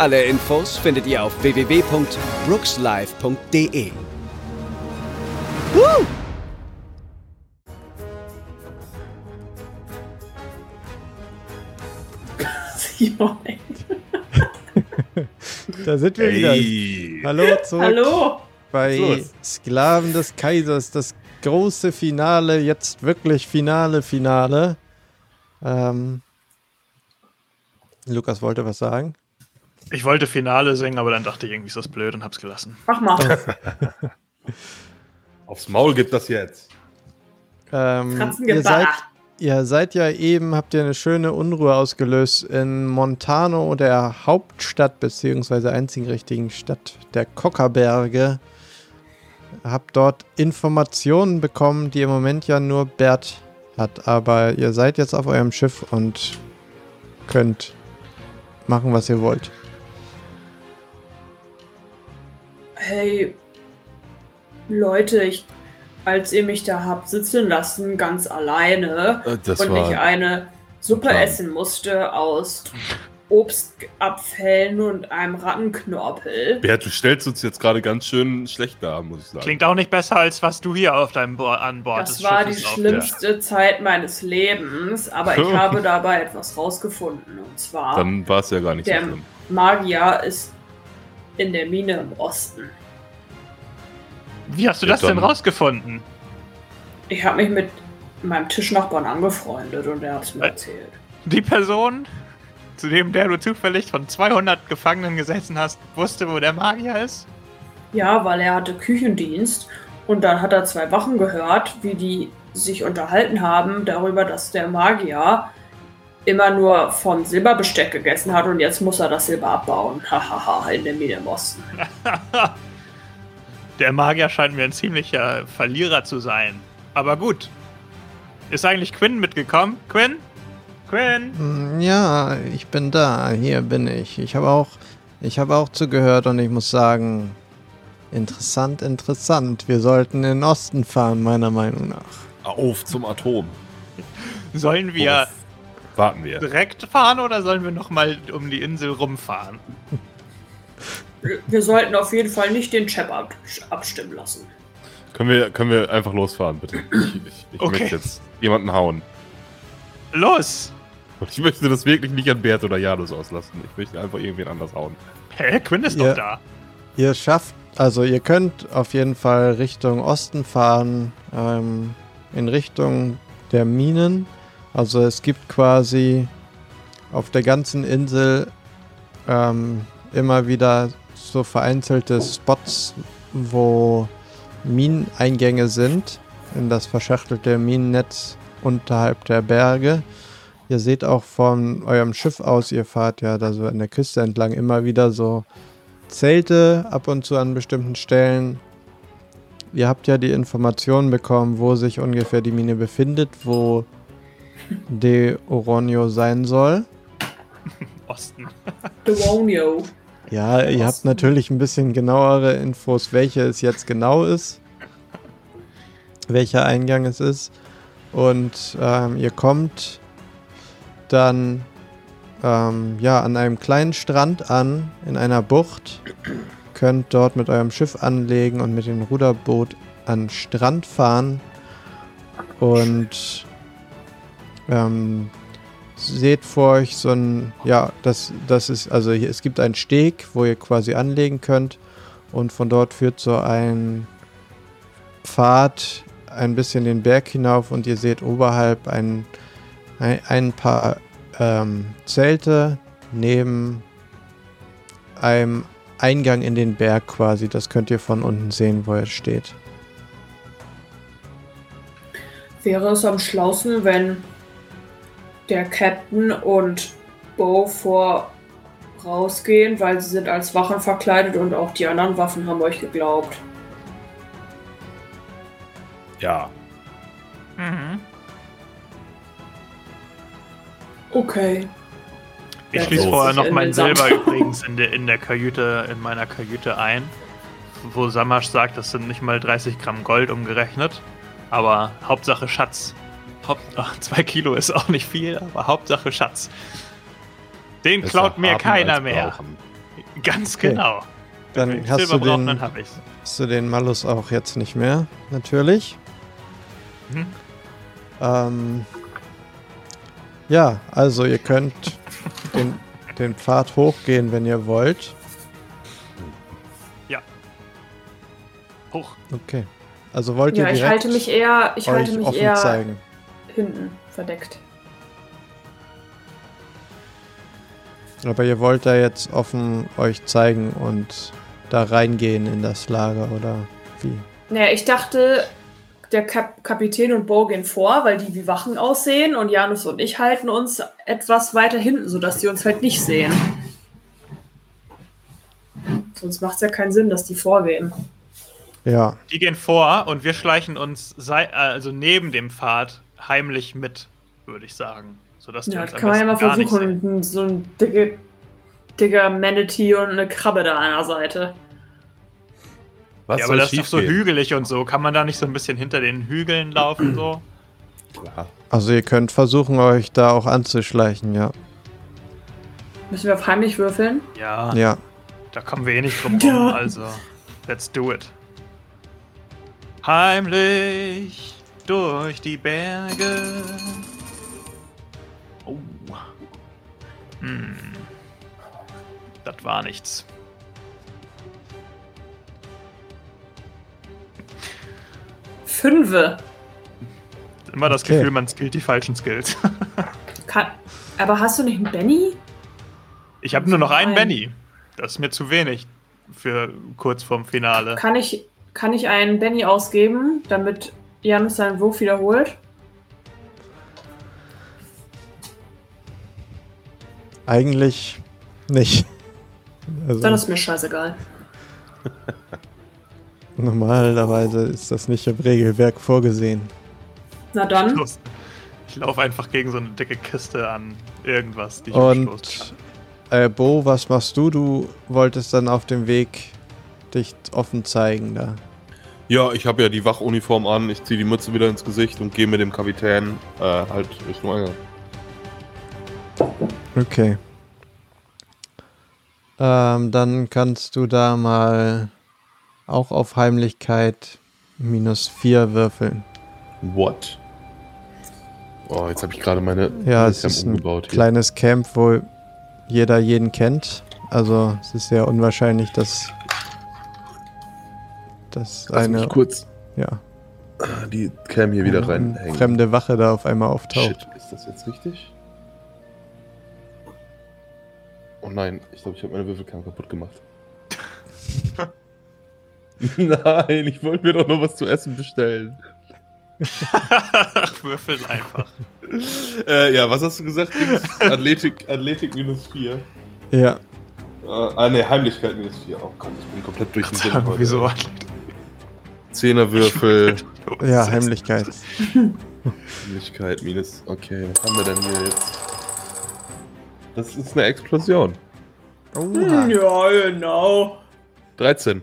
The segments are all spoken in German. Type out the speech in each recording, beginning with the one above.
Alle Infos findet ihr auf www.brookslive.de. Woo! Da sind wir Hey. wieder. Hallo zurück Hallo. bei? Sklaven des Kaisers. Das große Finale, jetzt wirklich Finale, Finale. Ähm, Lukas wollte was sagen. Ich wollte Finale singen, aber dann dachte ich, irgendwie ist das blöd und hab's gelassen. Mach mal. Aufs Maul gibt das jetzt. Ähm, ihr, seid, ihr seid ja eben, habt ihr eine schöne Unruhe ausgelöst in Montano, der Hauptstadt beziehungsweise einzigen richtigen Stadt der Kockerberge. Habt dort Informationen bekommen, die im Moment ja nur Bert hat. Aber ihr seid jetzt auf eurem Schiff und könnt machen, was ihr wollt. Hey, Leute, ich, als ihr mich da habt sitzen lassen, ganz alleine Äh, Das und ich eine Suppe Plan. essen musste aus Obstabfällen und einem Rattenknorpel. Bert, du stellst uns jetzt gerade ganz schön schlecht dar, muss ich sagen. Klingt auch nicht besser, als was du hier auf deinem Bo an Bord Das des war die Schiffes schlimmste Zeit meines Lebens, aber ich habe dabei etwas rausgefunden. Und zwar, Dann war es ja gar nicht so der schlimm. Magier ist in der Mine im Osten. Wie hast du Ja, das denn rausgefunden? Ich habe mich mit meinem Tischnachbarn angefreundet und er hat es mir Äh. erzählt. Die Person, zu dem der du zufällig von 200 Gefangenen gesessen hast, wusste, wo der Magier ist? Ja, weil er hatte Küchendienst und dann hat er zwei Wachen gehört, wie die sich unterhalten haben darüber, dass der Magier immer nur vom Silberbesteck gegessen hat und jetzt muss er das Silber abbauen. Hahaha, in der Mine im Osten. Der Magier scheint mir ein ziemlicher Verlierer zu sein. Aber gut. Ist eigentlich Quinn mitgekommen? Quinn? Quinn? Hm, Ja, ich bin da. Hier bin ich. Ich habe auch, ich habe auch zugehört und ich muss sagen, interessant, interessant. Wir sollten in den Osten fahren, meiner Meinung nach. Auf zum Atom. Sollen wir warten wir. direkt fahren oder sollen wir nochmal um die Insel rumfahren? Wir sollten auf jeden Fall nicht den Chap ab abstimmen lassen. Können wir, können wir einfach losfahren, bitte? Ich, ich, ich Okay. möchte jetzt jemanden hauen. Los! Und ich möchte das wirklich nicht an Bert oder Janus auslassen. Ich möchte einfach irgendwen anders hauen. Hä, Quinn ist Ja. doch da. Ihr schafft, also ihr könnt auf jeden Fall Richtung Osten fahren, ähm, in Richtung der Minen. Also es gibt quasi auf der ganzen Insel ähm, immer wieder so vereinzelte Spots, wo Mineneingänge sind in das verschachtelte Minennetz unterhalb der Berge. Ihr seht auch von eurem Schiff aus, ihr fahrt ja da so an der Küste entlang immer wieder so Zelte ab und zu an bestimmten Stellen. Ihr habt ja die Informationen bekommen, wo sich ungefähr die Mine befindet, wo De Oronio sein soll. Osten. Demonio. Ja, ihr habt natürlich ein bisschen genauere Infos, welche es jetzt genau ist, welcher Eingang es ist. Und ähm, ihr kommt dann ähm, ja an einem kleinen Strand an, in einer Bucht. Könnt dort mit eurem Schiff anlegen und mit dem Ruderboot an den Strand fahren. Und ähm, seht vor euch so ein, ja, das, das ist, also hier, es gibt einen Steg, wo ihr quasi anlegen könnt und von dort führt so ein Pfad ein bisschen den Berg hinauf und ihr seht oberhalb ein, ein, ein paar ähm, Zelte neben einem Eingang in den Berg quasi. Das könnt ihr von unten sehen, wo er steht. Wäre es am schlausten, wenn der Captain und Bo vor rausgehen, weil sie sind als Wachen verkleidet und auch die anderen Waffen haben euch geglaubt. Ja. Mhm. Okay. Ich schließe vorher noch In mein. Silber übrigens in der, in der Kajüte, in meiner Kajüte ein. Wo Samasch sagt, das sind nicht mal 30 Gramm Gold umgerechnet. Aber Hauptsache Schatz. Haupt, ach, zwei Kilo ist auch nicht viel, aber Hauptsache Schatz. Den Besser klaut mir haben keiner mehr. brauchen. Ganz Okay. genau. Wenn Dann ich hast Silber du, den, dann hab ich's. hast du den Malus auch jetzt nicht mehr, natürlich. Mhm. Ähm, ja, also ihr könnt den, den Pfad hochgehen, wenn ihr wollt. Hoch. Okay. Also wollt ihr Ja, ich halte mich eher, ich halte mich offen eher zeigen. Hinten verdeckt. Aber ihr wollt da jetzt offen euch zeigen und da reingehen in das Lager oder wie? Naja, ich dachte, der Kap Kapitän und Bo gehen vor, weil die wie Wachen aussehen und Janus und ich halten uns etwas weiter hinten, sodass die uns halt nicht sehen. Sonst macht es ja keinen Sinn, dass die vorgehen. Ja, Die gehen vor und wir schleichen uns sei, also neben dem Pfad heimlich mit, würde ich sagen. Sodass Ja, das kann man ja mal versuchen. So ein dicke, dicker Manatee und eine Krabbe da an der Seite. Was Ja, aber soll das ist doch so hügelig und so. Kann man da nicht so ein bisschen hinter den Hügeln laufen so? Also ihr könnt versuchen, euch da auch anzuschleichen, ja. Müssen wir auf heimlich würfeln? Ja, Ja. da kommen wir eh nicht drum rum. Also, let's do it. Heimlich durch die Berge. Oh. Hm. Das war nichts. Fünfe. Immer das Okay. Gefühl, man skillt die falschen Skills. Kann, aber hast du nicht einen Benny? Ich habe nur noch einen Nein. Benny. Das ist mir zu wenig für kurz vorm Finale. Kann ich, kann ich einen Benny ausgeben, damit Janus seinen Wurf wiederholt? Eigentlich nicht. Also Dann ist mir scheißegal. normalerweise ist das nicht im Regelwerk vorgesehen. Na dann. Los. Ich laufe einfach gegen so eine dicke Kiste an irgendwas, die ich Und äh, Bo, was machst du? Du wolltest dann auf dem Weg dich offen zeigen da. Ja, ich habe ja die Wachuniform an, ich ziehe die Mütze wieder ins Gesicht und gehe mit dem Kapitän äh, halt Richtung Eingang. Okay. Ähm, dann kannst du da mal auch auf Heimlichkeit minus 4 würfeln. What? Oh, jetzt habe ich gerade meine Ja, es ist Camp ein umgebaut hier. kleines Camp, wo jeder jeden kennt. Also es ist sehr unwahrscheinlich, dass, dass Lass mich eine kurz ja, die Cam hier wieder reinhängen. fremde Wache da auf einmal auftaucht. Shit, ist das jetzt richtig? Oh nein, ich glaube, ich habe meine Würfelcam kaputt gemacht. nein, ich wollte mir doch noch was zu essen bestellen. Ach, würfel einfach. Äh, ja, was hast du gesagt? Athletik, Athletik minus 4. Ja, Äh, ah, ne, Heimlichkeit minus 4. Oh Gott, ich bin komplett durch den Wind Sagen, heute. Zehnerwürfel, ja, Heimlichkeit. Heimlichkeit minus. Okay, was haben wir denn hier jetzt? Das ist eine Explosion. Oha, Ja, genau. 13.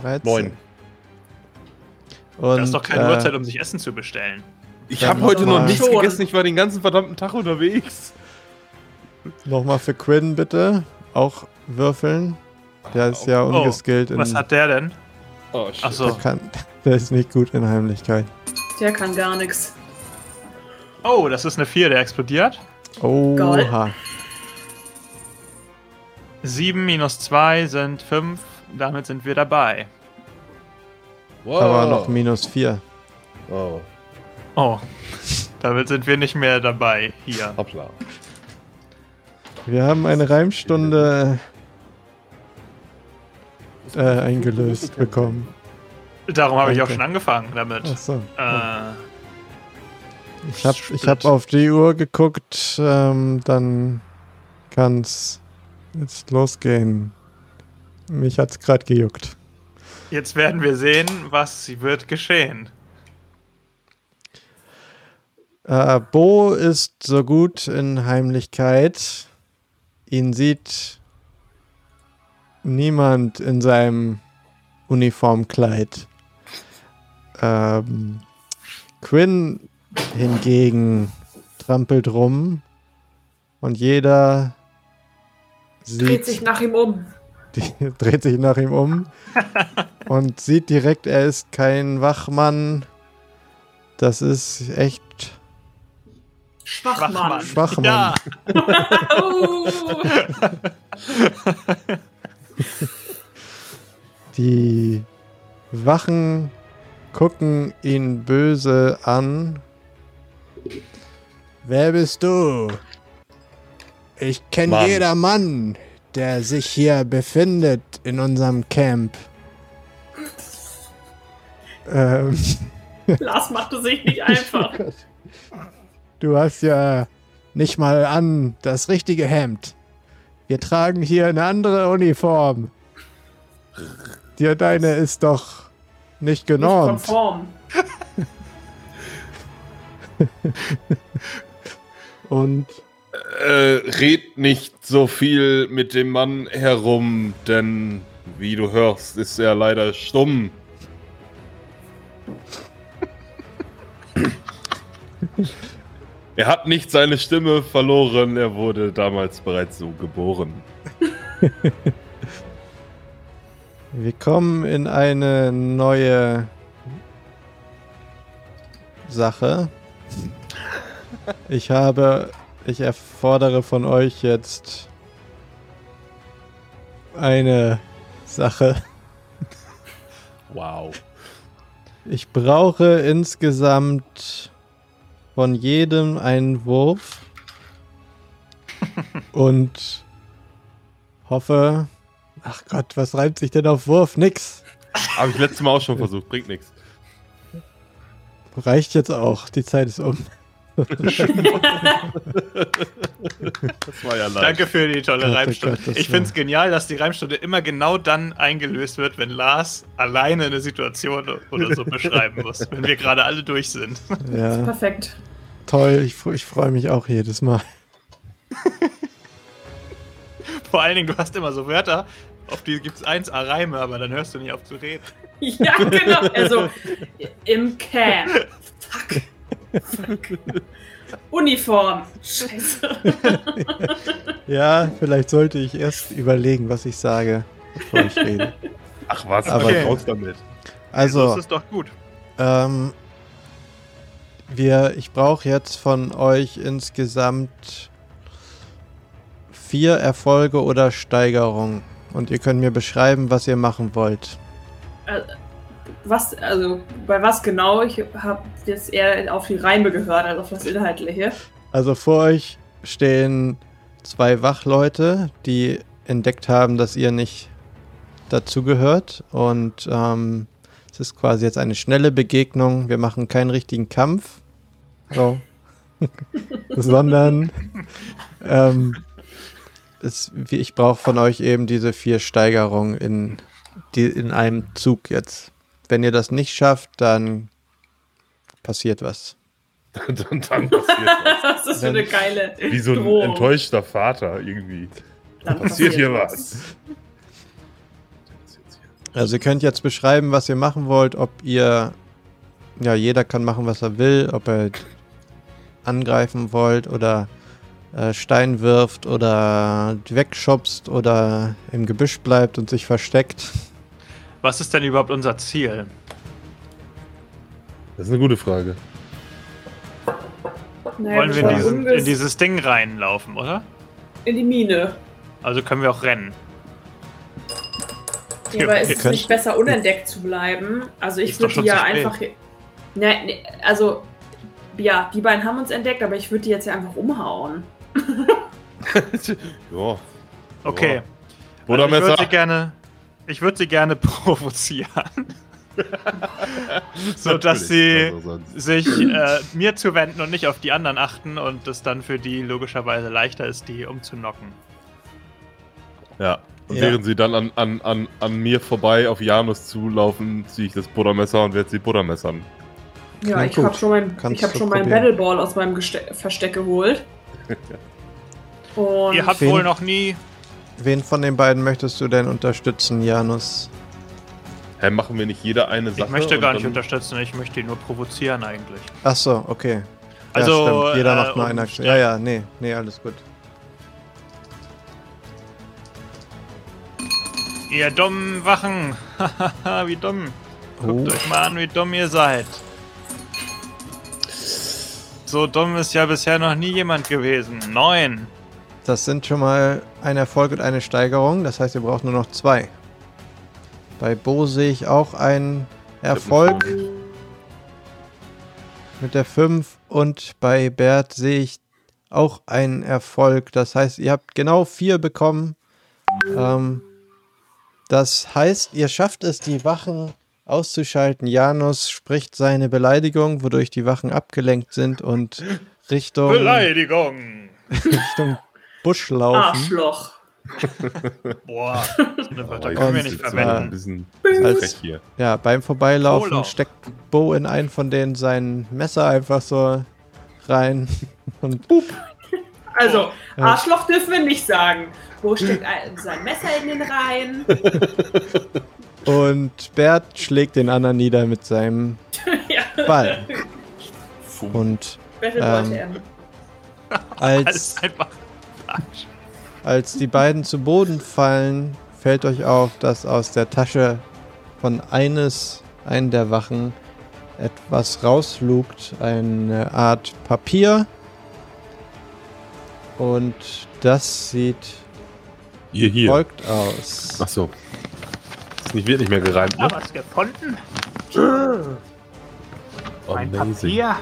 13. 9. Und, Das ist doch keine äh, Uhrzeit, um sich Essen zu bestellen. Ich habe heute noch nichts Schon. gegessen, ich war den ganzen verdammten Tag unterwegs. Nochmal für Quinn bitte. Auch würfeln. Der ist ja Oh, ungeskillt in. Was hat der denn? Oh, shit. Ach so. der, kann, der ist nicht gut in Heimlichkeit. Der kann gar nichts. Oh, das ist eine 4, der explodiert. Oha. 7 minus 2 sind 5. Damit sind wir dabei. Wow. Aber noch minus 4. Oh, Oh. Damit sind wir nicht mehr dabei hier. hoppla. Wir haben eine Reimstunde äh, eingelöst bekommen. Darum habe ich auch schon angefangen damit. Achso. Äh, Ich habe ich hab auf die Uhr geguckt, ähm, dann kann's jetzt losgehen. Mich hat's gerade gejuckt. Jetzt werden wir sehen, was wird geschehen. Äh, Bo ist so gut in Heimlichkeit. Ihn sieht niemand in seinem Uniformkleid. Ähm, Quinn hingegen trampelt rum und jeder Dreht sich sieht, nach ihm um. die, dreht sich nach ihm um und sieht direkt, er ist kein Wachmann. Das ist echt Schwachmann. Schwachmann. Ja, Uh. Die Wachen gucken ihn böse an. Wer bist du? Ich kenne jeder Mann, der sich hier befindet in unserem Camp. Ähm, Lars machte sich nicht einfach. du hast ja nicht mal an das richtige Hemd. Wir tragen hier eine andere Uniform. Dir deine ist doch nicht Nicht genormt. konform. Und Äh, red nicht so viel mit dem Mann herum, denn wie du hörst, ist er leider stumm. er hat nicht seine Stimme verloren, er wurde damals bereits so geboren. wir kommen in eine neue Sache. Ich habe, ich erfordere von euch jetzt eine Sache. Wow. Ich brauche insgesamt von jedem einen Wurf und hoffe. Ach Gott, was reimt sich denn auf Wurf? Nix. Habe ich letztes Mal auch schon versucht, bringt nichts. Reicht jetzt auch. Die Zeit ist um. Das war ja leicht. danke für die tolle Gott, Reimstunde. Gott, ich finde es genial, dass die Reimstunde immer genau dann eingelöst wird, wenn Lars alleine eine Situation oder so beschreiben muss. Wenn wir gerade alle durch sind. Ja, Perfekt. toll. Ich, ich freue mich auch jedes Mal. Vor allen Dingen, du hast immer so Wörter, auf die gibt es 1A Reime, aber dann hörst du nicht auf zu reden. Ja, genau. Also im Camp. Fuck. Uniform. Scheiße. Ja, vielleicht sollte ich erst überlegen, was ich sage, bevor ich rede. Ach was, Aber- aber raus damit. Also, Das ist doch gut. Ähm, wir, ich brauche jetzt von euch insgesamt vier Erfolge oder Steigerungen. Und ihr könnt mir beschreiben, was ihr machen wollt. Äh, Was, also, bei was genau? Ich habe jetzt eher auf die Reime gehört, als auf das Inhaltliche. Also vor euch stehen zwei Wachleute, die entdeckt haben, dass ihr nicht dazugehört. Und ähm, es ist quasi jetzt eine schnelle Begegnung. Wir machen keinen richtigen Kampf. So. Sondern ähm, es, ich brauche von euch eben diese vier Steigerungen in, die, in einem Zug jetzt. Wenn ihr das nicht schafft, dann passiert was. dann, dann passiert was. Was ist das für eine geile Wie so ein Drohung. enttäuschter Vater irgendwie. Dann passiert hier was. Also ihr könnt jetzt beschreiben, was ihr machen wollt, ob ihr, ja, jeder kann machen, was er will, ob er angreifen wollt oder äh, Stein wirft oder wegschubst oder im Gebüsch bleibt und sich versteckt. Was ist denn überhaupt unser Ziel? Das ist eine gute Frage. Naja, Wollen wir in, diesen, in dieses Ding reinlaufen, oder? in die Mine. Also können wir auch rennen. Ja, aber ist es nicht besser, unentdeckt zu bleiben? Also ich würde ja einfach. Ne, ne, also, ja, die beiden haben uns entdeckt, aber ich würde die jetzt ja einfach umhauen. ja. Okay. Oder Also ich würde Messer. sie gerne, ich würde sie gerne provozieren. so dass sie also sich äh, mir zuwenden und nicht auf die anderen achten und es dann für die logischerweise leichter ist, die umzunocken. Ja. Und Ja. während sie dann an, an, an, an mir vorbei auf Janus zulaufen, ziehe ich das Buttermesser und werde sie Buttermessern. Ja, Klingt ich habe schon mein, Kannst ich hab schon meinen. Battleball aus meinem Geste Versteck geholt. Und Ihr habt Wen- wohl noch nie. Wen von den beiden möchtest du denn unterstützen, Janus? Hä, machen wir nicht jeder eine Sache? Ich möchte gar nicht unterstützen, ich möchte ihn nur provozieren eigentlich. Ach so, okay. Also, ja, stimmt. Jeder äh, macht nur um eine Aktion. Ja, ja, nee, nee, alles gut. Ihr dummen Wachen! Hahaha, wie dumm. Oh, Guckt euch mal an, wie dumm ihr seid. So dumm ist ja bisher noch nie jemand gewesen. Neun. Das sind schon mal ein Erfolg und eine Steigerung. Das heißt, ihr braucht nur noch zwei. Bei Bo sehe ich auch einen Erfolg mit der 5 und bei Bert sehe ich auch einen Erfolg. Das heißt, ihr habt genau vier bekommen. Ähm, das heißt, ihr schafft es, die Wachen auszuschalten. Janus spricht seine Beleidigung, wodurch die Wachen abgelenkt sind und Richtung, Beleidigung! Richtung Busch laufen. Arschloch. Boah, so eine Wörter Aber können wir nicht verwenden. Ein bisschen, bisschen Als- frech hier. Ja, beim Vorbeilaufen Urlaub. steckt Bo in einen von denen sein Messer einfach so rein. Und Also, Ja. Arschloch dürfen wir nicht sagen. Wo steckt ein, sein Messer in den Reihen? Und Bert schlägt den anderen nieder mit seinem ja, Ball. Und Ähm, als, Alles einfach falsch. Als die beiden zu Boden fallen, fällt euch auf, dass aus der Tasche von eines, einen der Wachen etwas rauslugt. Eine Art Papier. Und das sieht Hier, hier. folgt aus. Achso. Ist nicht, wird nicht mehr gereimt, ne? Was gefunden? Ein Amazing. Papier.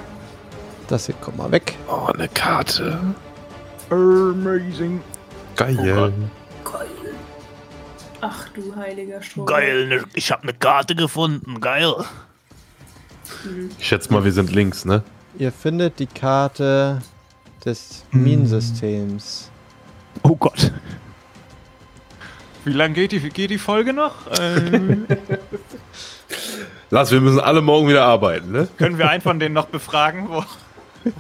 Das hier kommt mal weg. Oh, eine Karte. Amazing. Geil. Ach du heiliger Strom. Geil, ne, ich habe eine Karte gefunden. Geil. Ich schätze mal, wir sind links, ne? Ihr findet die Karte des Minensystems. Oh Gott. Wie lange geht die, geht die Folge noch? Ähm, Lars, wir müssen alle morgen wieder arbeiten, ne? können wir einen von denen noch befragen, wo,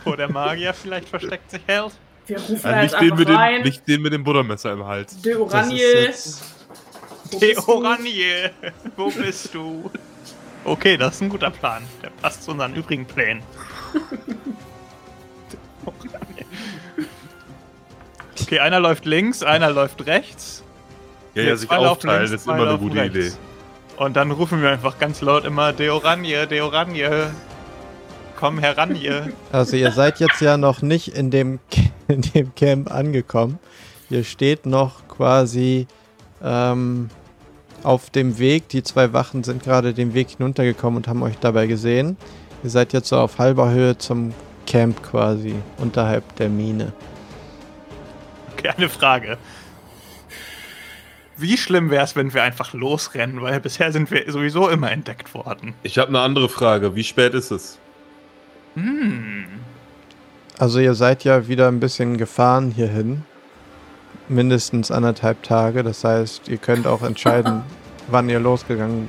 wo der Magier vielleicht versteckt sich hält? Wir rufen Ja, da jetzt nicht, den mit dem, rein. nicht den mit dem Buttermesser im Hals. De Oranje. du? Oranje, wo bist du? Okay, das ist ein guter Plan. Der passt zu unseren übrigen Plänen. Okay, einer läuft links, einer läuft rechts. Ja, ja, sich aufteilen, links, ist immer eine gute rechts. Idee. Und dann rufen wir einfach ganz laut immer De Oranje, De Oranje. Komm heran hier. also ihr seid jetzt ja noch nicht in dem, in dem Camp angekommen. Ihr steht noch quasi ähm, auf dem Weg. Die zwei Wachen sind gerade den Weg hinuntergekommen und haben euch dabei gesehen. Ihr seid jetzt so auf halber Höhe zum Camp quasi, unterhalb der Mine. Okay, eine Frage. Wie schlimm wäre es, wenn wir einfach losrennen? Weil bisher sind wir sowieso immer entdeckt worden. Ich habe eine andere Frage. Wie spät ist es? Hm. Also ihr seid ja wieder ein bisschen gefahren hierhin. Mindestens anderthalb Tage. Das heißt, ihr könnt auch entscheiden, wann ihr losgegangen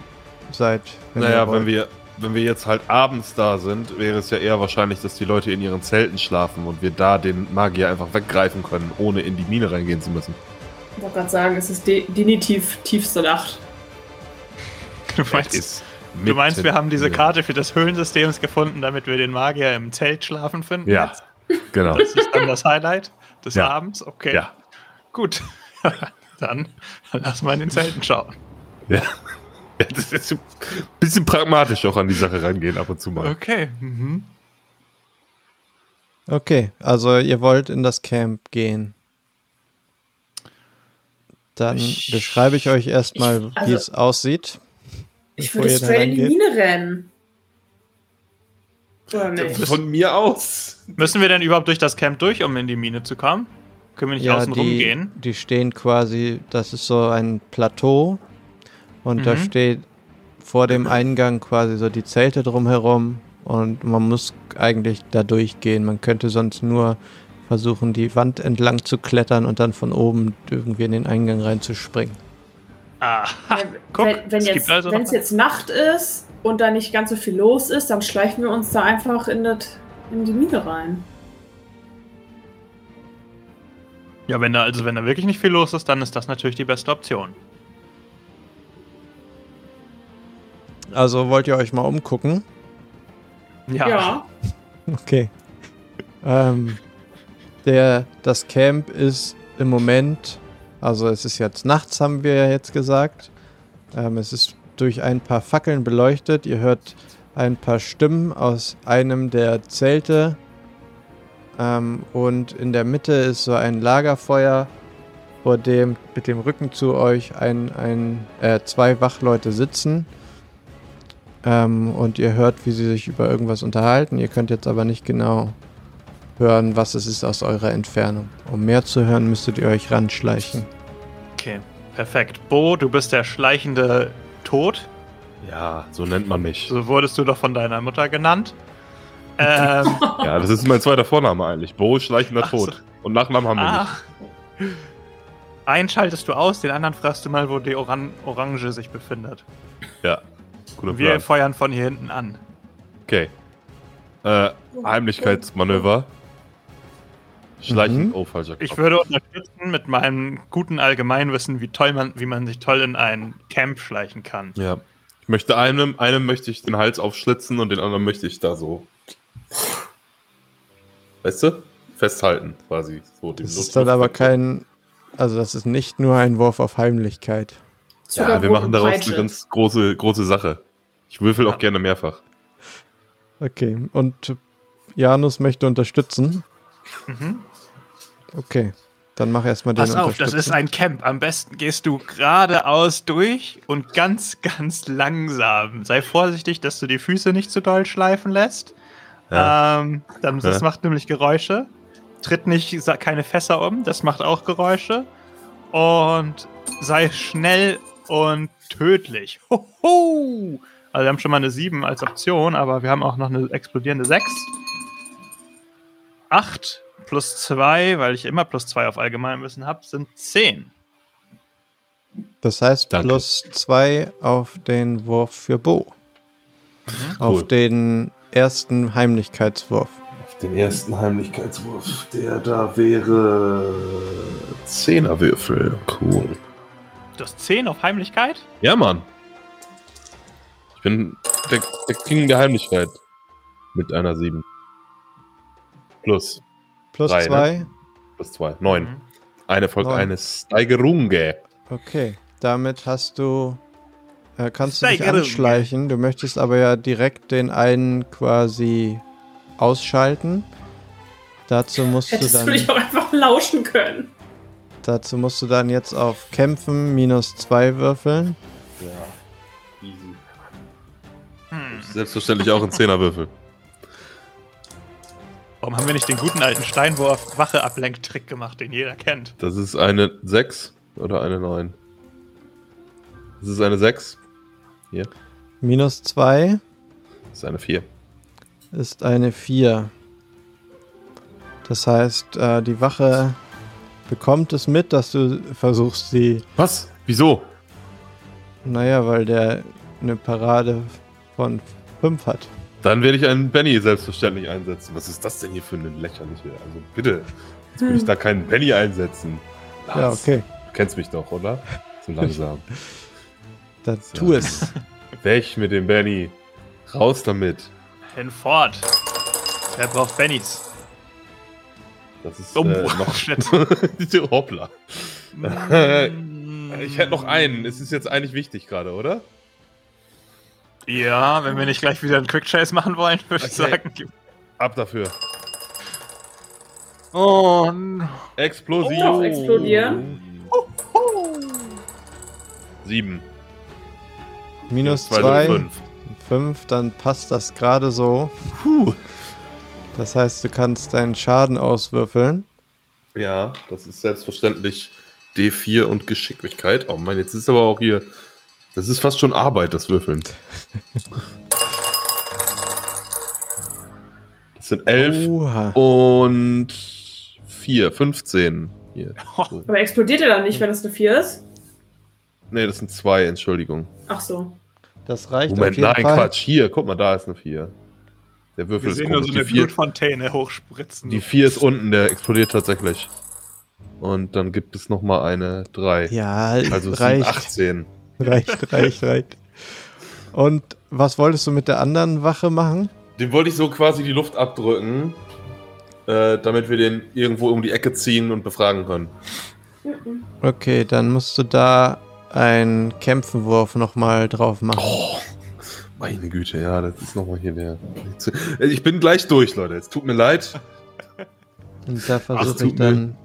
seid. wenn naja, wenn wir, wenn wir jetzt halt abends da sind, wäre es ja eher wahrscheinlich, dass die Leute in ihren Zelten schlafen und wir da den Magier einfach weggreifen können, ohne in die Mine reingehen zu müssen. Ich wollte gerade sagen, es ist de definitiv tiefste Nacht. Du meinst, du meinst, wir haben diese Karte für das Höhlensystems gefunden, damit wir den Magier im Zelt schlafen finden? Ja, Jetzt? Genau. Das ist dann das Highlight des Ja. Abends? Okay. Ja. Gut. dann lass mal in den Zelten schauen. Ja. ja. Das ist ein bisschen pragmatisch auch an die Sache rangehen ab und zu mal. Okay. Mhm. Okay, also ihr wollt in das Camp gehen. Dann Ich- beschreibe ich euch erstmal, Ich- wie also- es aussieht. Ich würde straight in die. Mine rennen. Oder nicht? Von mir aus. Müssen wir denn überhaupt durch das Camp durch, um in die Mine zu kommen? Können wir nicht außen rum die, gehen? die stehen quasi, das ist so ein Plateau und da Mhm. steht vor dem Eingang quasi so die Zelte drumherum und man muss eigentlich da durchgehen. Man könnte sonst nur versuchen, die Wand entlang zu klettern und dann von oben irgendwie in den Eingang reinzuspringen. Ah, Ja, guck, wenn wenn es jetzt, gibt also jetzt Nacht ist und da nicht ganz so viel los ist, dann schleichen wir uns da einfach in, das, in die Mine rein. Ja, wenn da, also wenn da wirklich nicht viel los ist, dann ist das natürlich die beste Option. Also wollt ihr euch mal umgucken? Ja. Ja. Okay. Ähm, der, das Camp ist im Moment, also es ist jetzt nachts, haben wir ja jetzt gesagt. Ähm, es ist durch ein paar Fackeln beleuchtet. Ihr hört ein paar Stimmen aus einem der Zelte. Ähm, und in der Mitte ist so ein Lagerfeuer, vor dem mit dem Rücken zu euch ein, ein, äh, zwei Wachleute sitzen. Ähm, und ihr hört, wie sie sich über irgendwas unterhalten. Ihr könnt jetzt aber nicht genau hören, was es ist aus eurer Entfernung. Um mehr zu hören, müsstet ihr euch ranschleichen. Okay, perfekt. Bo, du bist der schleichende Tod. Ja, so nennt man mich. So wurdest du doch von deiner Mutter genannt. Ähm, Ja, das ist mein zweiter Vorname eigentlich. Bo schleichender Ach so. Tod. Und Nachnamen haben wir ah. nicht. Einen schaltest du aus, den anderen fragst du mal, wo die Oran Orange sich befindet. Ja, guter Wir Plan. feuern von hier hinten an. Okay. Äh, Heimlichkeitsmanöver. Schleichen. Mhm. Oh, falscher Ich Knopf. würde unterstützen mit meinem guten Allgemeinwissen, wie toll man, wie man sich toll in ein Camp schleichen kann. Ja. Ich möchte einem, einem möchte ich den Hals aufschlitzen und den anderen möchte ich da so. Weißt du? Festhalten, quasi. So, Das Luft- ist dann aber kein. Also, das ist nicht nur ein Wurf auf Heimlichkeit. Ja, wir machen daraus Peitsche. eine ganz große, große Sache. Ich würfel Ja. auch gerne mehrfach. Okay, und Janus möchte unterstützen. Mhm. Okay, dann mach erstmal den Pass auf, das ist ein Camp. Am besten gehst du geradeaus durch und ganz, ganz langsam. Sei vorsichtig, dass du die Füße nicht zu doll schleifen lässt. Ja. Ähm, dann, das Ja. macht nämlich Geräusche. Tritt nicht keine Fässer um, das macht auch Geräusche. Und sei schnell und tödlich. Hoho! Also wir haben schon mal eine 7 als Option, aber wir haben auch noch eine explodierende 6. 8 plus 2, weil ich immer plus 2 auf Allgemeinwissen habe, sind 10. Das heißt Danke. plus zwei auf den Wurf für Bo. Auf Cool. den ersten Heimlichkeitswurf. Auf den ersten Heimlichkeitswurf, der da wäre. Zehnerwürfel. Cool. Du hast 10 auf Heimlichkeit? Ja, Mann. Ich bin der, der King der Heimlichkeit. Mit einer 7. Plus. Plus Drei, ne? zwei. Plus 2. 9. Mhm. Eine folgt Neun. eine Steigerung. Okay, damit hast du. Äh, kannst du dich anschleichen. Du möchtest aber ja direkt den einen quasi ausschalten. Dazu musst du Hättest du dann. dich auch einfach lauschen können. Dazu musst du dann jetzt auf Kämpfen minus zwei würfeln. Ja. Easy. Hm. Selbstverständlich auch ein Zehnerwürfel. Warum haben wir nicht den guten alten Steinwurf Wache Ablenktrick gemacht, den jeder kennt? Das ist eine 6 oder eine 9? Das ist eine 6. Minus zwei Das ist eine 4. ist eine 4. Das heißt, äh, die Wache bekommt es mit, dass du versuchst, sie. Was? Wieso? Naja, weil der eine Parade von 5 hat. Dann werde ich einen Benny selbstverständlich einsetzen. Was ist das denn hier für eine lächerliche? Also bitte. Jetzt will ich da keinen Benny einsetzen. Ja, Lars, okay. Du kennst mich doch, oder? So langsam. Dann So. tu es. Weg mit dem Benny. Raus damit. Hinfort. Wer braucht Bennys? Das ist Oh, äh, noch. shit. Hoppla. Ich hätte noch einen. Es ist jetzt eigentlich wichtig gerade, oder? Ja, wenn wir nicht gleich wieder einen Quick Chase machen wollen, würde ich Okay. sagen. Ab dafür. Und Explosion. Oh, explodieren. Sieben. Minus Zwei, 2, fünf. 5, dann passt das gerade so. Puh. Das heißt, du kannst deinen Schaden auswürfeln. Ja, das ist selbstverständlich D4 und Geschicklichkeit. Oh Mann, jetzt ist aber auch hier. Das ist fast schon Arbeit, das Würfeln. Das sind elf Oha. und 4, 15. Hier. So. Aber explodiert er dann nicht, wenn es eine 4 ist? Nee, das sind zwei, Entschuldigung. Ach so. Das reicht Moment, auf jeden nein, Fall. Quatsch. Hier, guck mal, da ist eine 4. Der Würfel Wir ist sehen nur so eine die, 4, Blutfontäne hochspritzen. die 4 ist unten, der explodiert tatsächlich. Und dann gibt es nochmal eine 3. Ja, Also es sind reicht, 18. reicht, reicht, reicht. Und was wolltest du mit der anderen Wache machen? Den wollte ich so quasi die Luft abdrücken, äh, damit wir den irgendwo um die Ecke ziehen und befragen können. Okay, dann musst du da einen Kämpfenwurf nochmal drauf machen. Oh, meine Güte, ja, das ist nochmal hier der. Ich bin gleich durch, Leute. Es tut mir leid. Und da versuche ich dann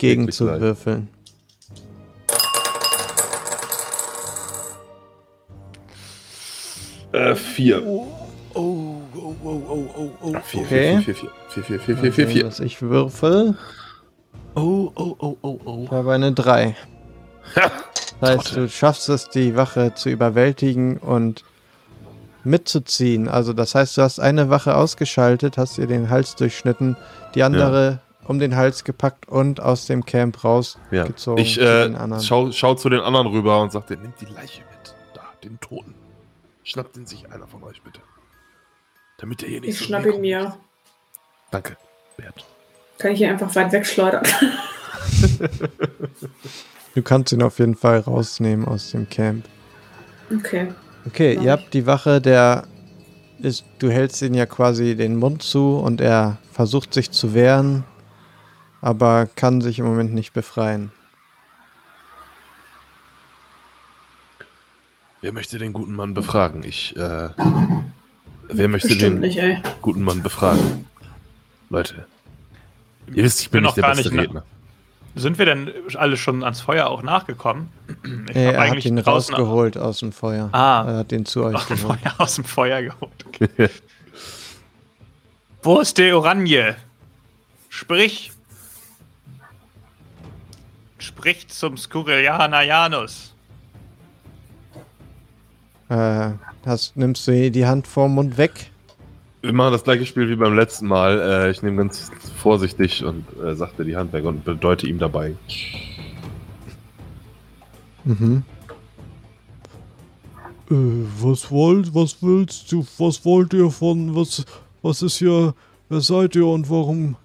mir Äh, vier. Oh, oh, oh, oh, oh, oh, Vier, Okay. vier, vier, vier, vier, vier, vier, vier, vier, vier. Was ich würfel. oh, oh, oh, oh, oh. Ich habe eine 3. Ha! Das heißt, du schaffst es, die Wache zu überwältigen und mitzuziehen. Also das heißt, du hast eine Wache ausgeschaltet, hast ihr den Hals durchschnitten, die andere um den Hals gepackt und aus dem Camp Ja. rausgezogen. Ich zu äh, den anderen. schau, schau zu den anderen rüber und sagte, nimmt die Leiche mit. Da, den Toten. Schnappt ihn sich einer von euch bitte. Damit er hier nicht Ich so schnapp ihn mir. Danke, Bert. Kann ich ihn einfach weit wegschleudern. Du kannst ihn auf jeden Fall rausnehmen aus dem Camp. Okay. Okay, Mach ihr habt die Wache, der ist, du hältst ihn ja quasi den Mund zu und er versucht sich zu wehren, aber kann sich im Moment nicht befreien. Wer möchte den guten Mann befragen? Ich, äh. Wer möchte Bestimmt den nicht, guten Mann befragen? Leute. Ihr wisst, ich bin bin nicht noch der gar beste nicht, ne? Redner. Sind wir denn alle schon ans Feuer auch nachgekommen? Ich Äh, er hat ihn draußen rausgeholt aus dem Feuer. Ah. Er hat den zu euch aus dem geholt. Feuer, aus dem Feuer geholt. Okay. Wo ist der Oranje? Sprich. Sprich zum Skurrilianer Janus. Äh, hast, nimmst du die Hand vorm Mund weg? Wir machen das gleiche Spiel wie beim letzten Mal. Äh, ich nehme ganz vorsichtig und äh, sagte die Hand weg und bedeute ihm dabei. Mhm. Äh, was wollt, was willst du, was wollt ihr von, was, was ist hier, wer seid ihr und warum,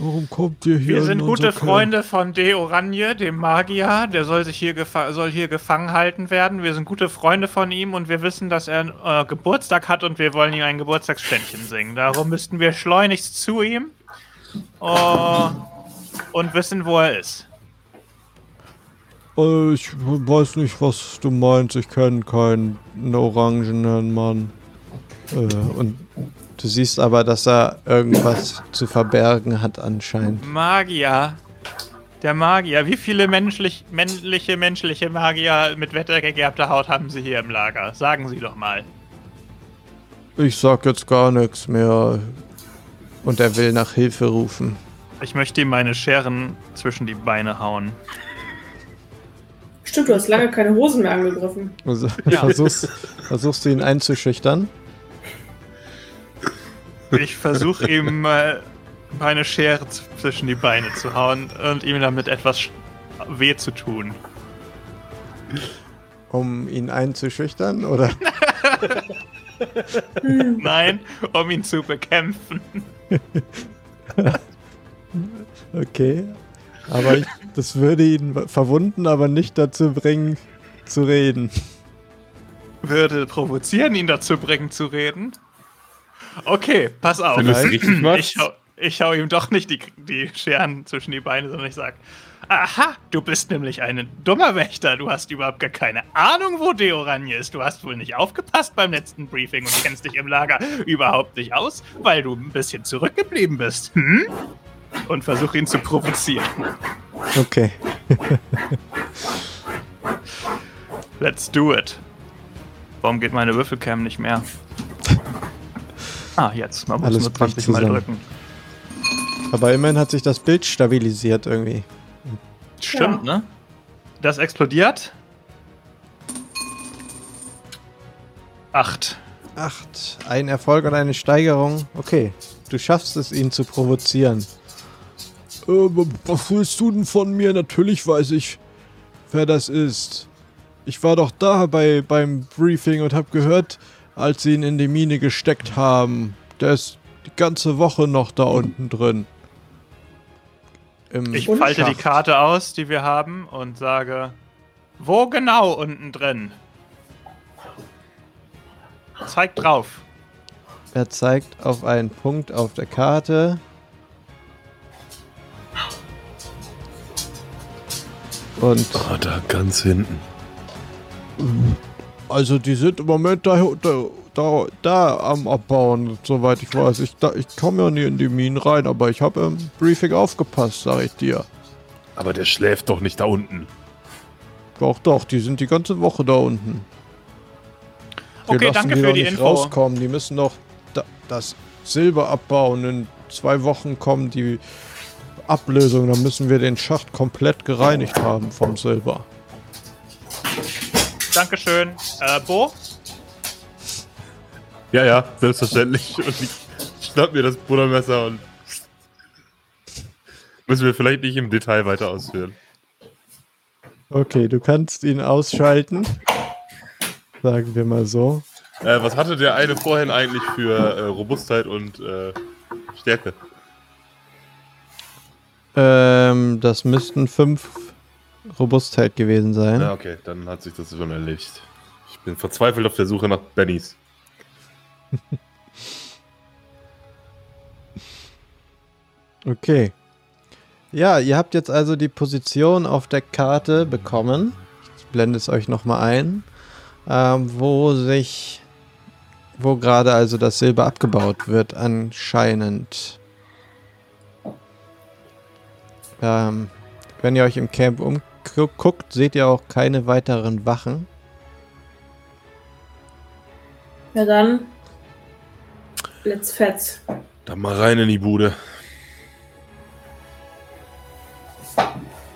warum kommt ihr hier Wir sind in gute? Freunde von De Oranje, dem Magier. Der soll sich hier, soll hier gefangen halten werden. Wir sind gute Freunde von ihm und wir wissen, dass er äh, Geburtstag hat und wir wollen ihm ein Geburtstagsständchen singen. Darum müssten wir schleunigst zu ihm äh, und wissen, wo er ist. Äh, ich weiß nicht, was du meinst, ich kenne keinen orangenen Mann. Äh, und du siehst aber, dass er irgendwas zu verbergen hat anscheinend. Magier. Der Magier. Wie viele menschlich, männliche, menschliche Magier mit wettergegerbter Haut haben Sie hier im Lager? Sagen Sie doch mal. Ich sag jetzt gar nichts mehr. Und er will nach Hilfe rufen. Ich möchte ihm meine Scheren zwischen die Beine hauen. Stimmt, du hast lange keine Hosen mehr angegriffen. Also, Ja. versuchst, versuchst du ihn einzuschüchtern? Ich versuche ihm äh, meine Schere zwischen die Beine zu hauen und ihm damit etwas weh zu tun. Um ihn einzuschüchtern? Oder? Nein, um ihn zu bekämpfen. Okay. Aber ich, das würde ihn verwunden, aber nicht dazu bringen, zu reden. Würde provozieren, ihn dazu bringen zu reden. Okay, pass auf. Wenn du es richtig machst. Ich hau, ich hau ihm doch nicht die, die Scheren zwischen die Beine, sondern ich sag, aha, du bist nämlich ein dummer Wächter. Du hast überhaupt gar keine Ahnung, wo Deoranje ist. Du hast wohl nicht aufgepasst beim letzten Briefing und kennst dich im Lager überhaupt nicht aus, weil du ein bisschen zurückgeblieben bist. Hm? Und versuch ihn zu provozieren. Okay. Let's do it. Warum geht meine Würfelcam nicht mehr? Ah, jetzt. Man muss Alles nur bricht 20 Mal drücken. Aber immerhin hat sich das Bild stabilisiert irgendwie. Stimmt, ne? Das explodiert. Acht. Acht. Ein Erfolg und eine Steigerung. Okay. Du schaffst es, ihn zu provozieren. was willst du denn von mir? Natürlich weiß ich, wer das ist. Ich war doch da bei, beim Briefing und hab gehört, als sie ihn in die Mine gesteckt haben. Der ist die ganze Woche noch da unten drin. Im Ich falte die. Karte aus, die wir haben, und sage, wo genau unten drin? Zeig drauf. Er zeigt auf einen Punkt auf der Karte. Und Ah, da ganz hinten. Also die sind im Moment da, da, da, da am Abbauen, soweit ich weiß. Ich, da- ich komme ja nie in die Minen rein, aber ich habe im Briefing aufgepasst, sag ich dir. Aber der schläft doch nicht da unten. Doch, doch, die sind die ganze Woche da unten. Wir Okay, lassen danke die für die nicht Info. rauskommen. Die müssen doch da, das Silber abbauen. In zwei Wochen kommen die Ablösungen. Dann müssen wir den Schacht komplett gereinigt haben vom Silber. Dankeschön. Äh, Bo? Ja, ja, selbstverständlich. Und ich schnapp mir das Buttermesser und. Müssen wir vielleicht nicht im Detail weiter ausführen. okay, du kannst ihn ausschalten. Sagen wir mal so. Äh, was hatte der eine vorhin eigentlich für äh, Robustheit und äh, Stärke? Ähm, das müssten fünf Robustheit gewesen sein. Ja, okay, dann hat sich das schon erledigt. Ich bin verzweifelt auf der Suche nach Bennys. Okay. Ja, ihr habt jetzt also die Position auf der Karte bekommen. Ich blende es euch nochmal ein. Ähm, wo sich, wo gerade also das Silber abgebaut wird, anscheinend. Ähm, wenn ihr euch im Camp umguckt, seht ihr auch keine weiteren Wachen. Ja, dann. Let's fetz. Dann mal rein in die Bude.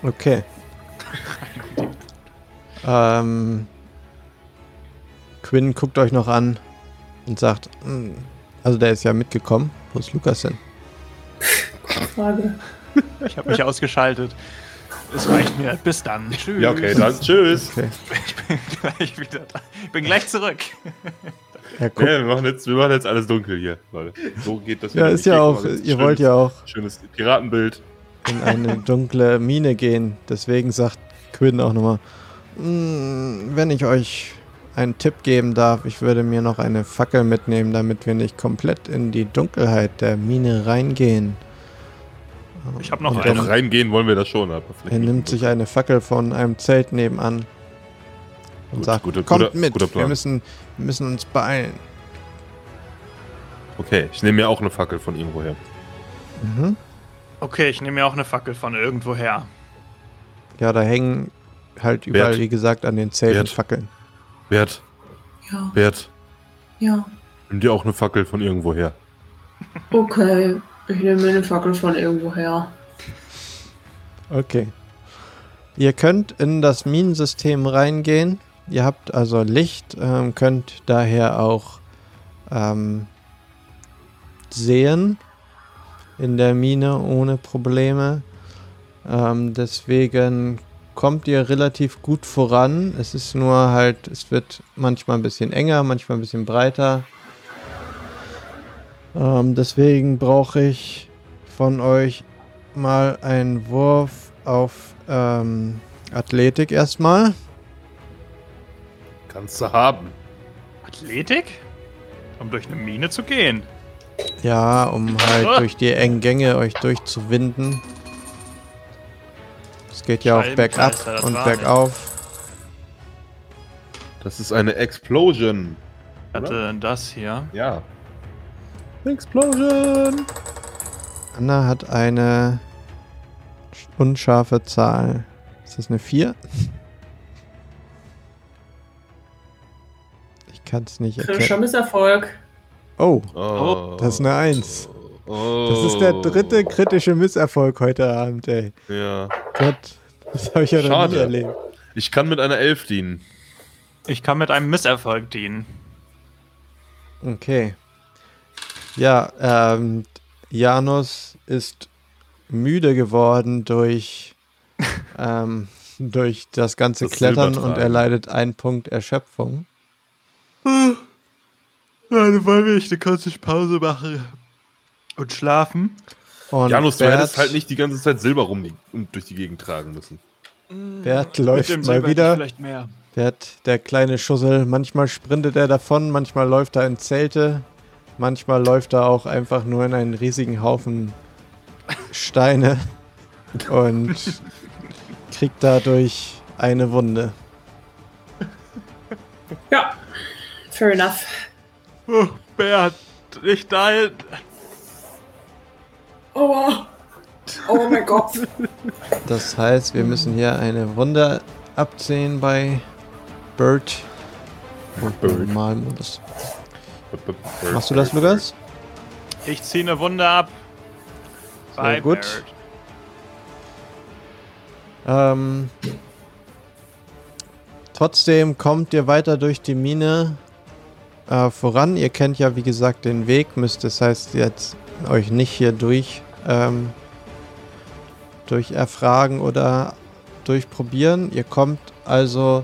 Okay. ähm, Quinn guckt euch noch an und sagt, "Hm, also der ist ja mitgekommen. Wo ist Lukas denn? Frage. Ich habe mich ausgeschaltet. Es reicht mir. Bis dann. Tschüss. Ja, okay, dann tschüss. Okay. Ich bin gleich wieder da. Ich bin gleich zurück. Guckt, Nee, wir, machen jetzt, wir machen jetzt alles dunkel hier. Weil so geht das ja, wieder ist ja auch, ihr schönes- wollt ja auch Schönes Piratenbild. in eine dunkle Mine gehen. Deswegen sagt Quinn auch nochmal, "Hm, wenn ich euch einen Tipp geben darf, ich würde mir noch eine Fackel mitnehmen, damit wir nicht komplett in die Dunkelheit der Mine reingehen. Ich habe noch Und eine. Doch reingehen wollen wir das schon. Aber Er nimmt sich eine Fackel von einem Zelt nebenan und Gut, sagt, guter- kommt guter- mit, guter wir müssen, wir müssen uns beeilen. Okay, ich nehme mir auch eine Fackel von irgendwo her. Mhm. Okay, ich nehme mir auch eine Fackel von irgendwoher. Ja, da hängen halt überall, Bert. wie gesagt, an den Zelten Bert. Fackeln. Bert, Ja, Bert, ja. nimm dir auch eine Fackel von irgendwo her. Okay. Ich nehme eine Fackel von irgendwoher. Okay. Ihr könnt in das Minensystem reingehen. Ihr habt also Licht, ähm, könnt daher auch ähm, sehen in der Mine ohne Probleme. Ähm, deswegen kommt ihr relativ gut voran. Es ist nur halt, es wird manchmal ein bisschen enger, manchmal ein bisschen breiter. Ähm, deswegen brauche ich von euch mal einen Wurf auf ähm, Athletik erstmal. Kannst du haben. Athletik? Um durch eine Mine zu gehen. Ja, um halt Ah. durch die engen Gänge euch durchzuwinden. Es geht ja auch bergab und bergauf. Das ist eine Explosion. Hatte das hier. Ja. Explosion! Anna hat eine unscharfe Zahl. Ist das eine 4? Ich kann es nicht Kritischer erkennen. Misserfolg. Oh, Oh. das ist eine 1. Oh. Das ist der dritte kritische Misserfolg heute Abend, ey. Ja. Gott, das habe ich ja noch nie Schade. erlebt. Ich kann mit einer Elf dienen. Ich kann mit einem Misserfolg dienen. Okay. Ja, ähm, Janus ist müde geworden durch, ähm, durch das ganze Das Klettern und er leidet einen Punkt Erschöpfung. Ja, dann wollen wir nicht eine kurze Pause machen und schlafen. Und Janus, du Bert, hättest halt nicht die ganze Zeit Silber rum und durch die Gegend tragen müssen. Bert läuft mal wieder. Vielleicht mehr. Bert, der kleine Schussel, manchmal sprintet er davon, manchmal läuft er in Zelte, manchmal läuft er auch einfach nur in einen riesigen Haufen Steine und kriegt dadurch eine Wunde. Ja, fair enough. Oh, Bert, nicht dahin. Aua. Oh mein Gott. Das heißt, wir müssen hier eine Wunde abziehen bei Bird. Und Bird. Normalmodus. Machst du das, Lukas? Ich ziehe eine Wunde ab. Sehr gut. Ähm, trotzdem kommt ihr weiter durch die Mine äh, voran. Ihr kennt ja, wie gesagt, den Weg. Müsst das heißt jetzt euch nicht hier durch, ähm, durch erfragen oder durchprobieren. Ihr kommt also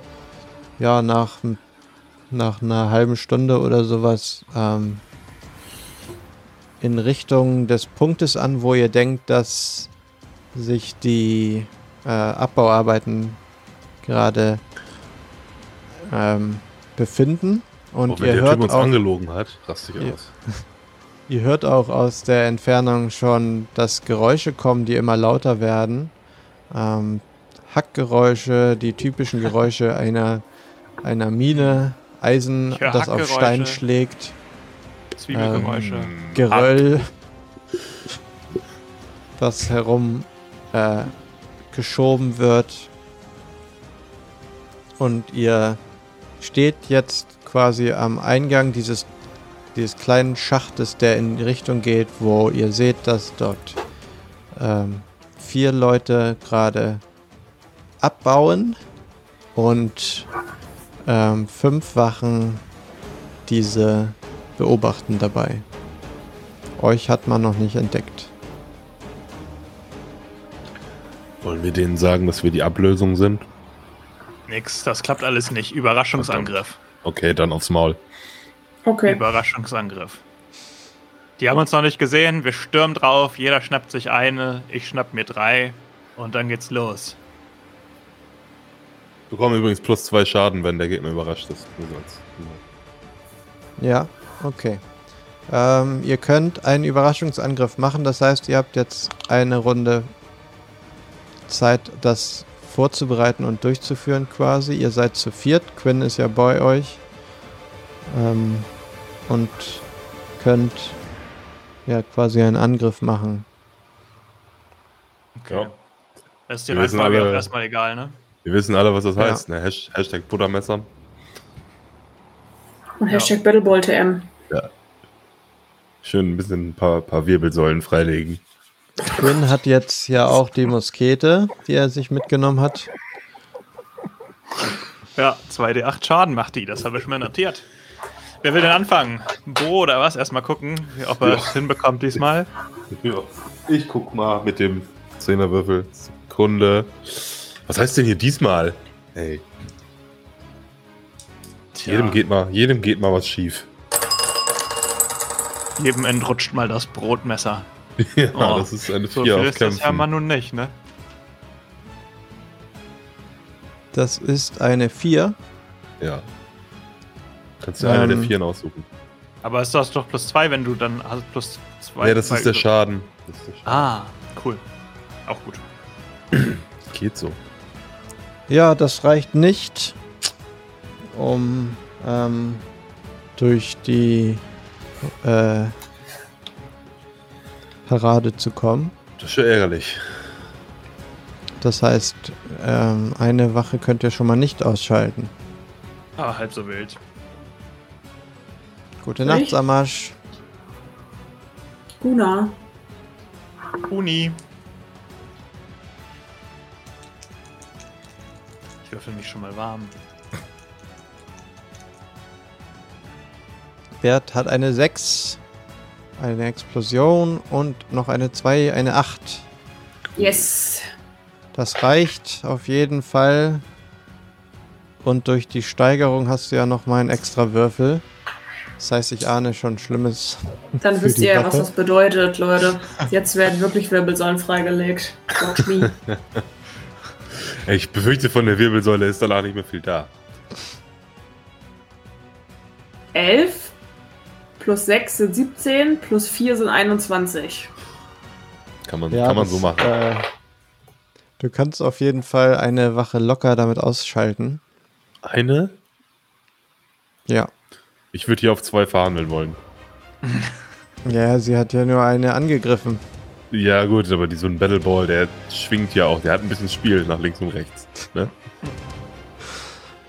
ja nach, nach einer halben Stunde oder sowas ähm, in Richtung des Punktes an, wo ihr denkt, dass sich die äh, Abbauarbeiten gerade ähm, befinden. Und wenn ihr hört, Typ uns auch, angelogen hat, raste ich Ja. aus. ihr hört auch aus der Entfernung schon, dass Geräusche kommen, die immer lauter werden. Ähm, Hackgeräusche, die typischen Geräusche einer, einer Mine, Eisen, das auf Stein schlägt. Zwiebelgeräusche. Ähm, Geröll, was herum äh, geschoben wird. Und ihr steht jetzt quasi am Eingang dieses, dieses kleinen Schachtes, der in die Richtung geht, wo ihr seht, dass dort ähm, vier Leute gerade abbauen und ähm, fünf Wachen diese beobachten dabei. Euch hat man noch nicht entdeckt. Wollen wir denen sagen, dass wir die Ablösung sind? Nix, das klappt alles nicht. Überraschungsangriff. Okay, dann aufs Maul. Okay. Überraschungsangriff. Die haben uns noch nicht gesehen, wir stürmen drauf, jeder schnappt sich eine, ich schnapp mir drei und dann geht's los. Wir bekommen übrigens plus zwei Schaden, wenn der Gegner überrascht ist. Ja, okay. Ähm, ihr könnt einen Überraschungsangriff machen, das heißt, ihr habt jetzt eine Runde Zeit, das vorzubereiten und durchzuführen quasi. Ihr seid zu viert, Quinn ist ja bei euch. Ähm, und könnt ja quasi einen Angriff machen. Okay. Ja. Das ist die Reihenfolge auch erstmal egal, ne? Wir wissen alle, was das Ja. heißt. Ne? Hash Hashtag Buttermesser. Und Hashtag Battleball TM. Schön ein bisschen ein paar, paar Wirbelsäulen freilegen. Quinn hat jetzt ja auch die Muskete, die er sich mitgenommen hat. Ja, 2d8 Schaden macht die, das habe ich mir notiert. Wer will denn anfangen? Bo oder was? Erstmal gucken, ob er es hinbekommt diesmal. Ja. Ich guck mal mit dem Zehnerwürfel. Sekunde. Was heißt denn hier diesmal? Ey, Tja, jedem, geht mal, jedem geht mal was schief. jedem entrutscht mal das Brotmesser. ja, Oh, das ist eine So 4 viel auf ist das ja Kämpfen. mal nun nicht, ne? Das ist eine 4. Ja. Kannst du eine der Ähm, Vieren aussuchen. Aber ist das doch plus zwei, wenn du dann hast plus zwei. Ja, das bei ist der Übung. Schaden. Das ist der Schaden. Ah, cool. Auch gut. Geht so. Ja, das reicht nicht, um ähm, durch die äh, Parade zu kommen. Das ist schon ärgerlich. Das heißt, ähm, eine Wache könnt ihr schon mal nicht ausschalten. Ah, halb so wild. Gute Echt? Nacht, Samasch. Guna. Uni. Ich würfel mich schon mal warm. Bert hat eine 6, eine Explosion und noch eine 2, eine 8. Yes. Das reicht auf jeden Fall. Und durch die Steigerung hast du ja noch mal einen extra Würfel. Das heißt, ich ahne schon Schlimmes. Dann wisst ihr ja, was das bedeutet, Leute. Jetzt werden wirklich Wirbelsäulen freigelegt. Watch me. Ich befürchte, von der Wirbelsäule ist danach nicht mehr viel da. 11 plus 6 sind 17, plus 4 sind 21. Kann man, kann man so das, machen. Äh, du kannst auf jeden Fall eine Wache locker damit ausschalten. Eine? Ja. Ich würde hier auf zwei verhandeln wollen. Ja, sie hat ja nur eine angegriffen. Ja, gut, aber die, so ein Battleball, der schwingt ja auch. Der hat ein bisschen Spiel nach links und rechts. Ne?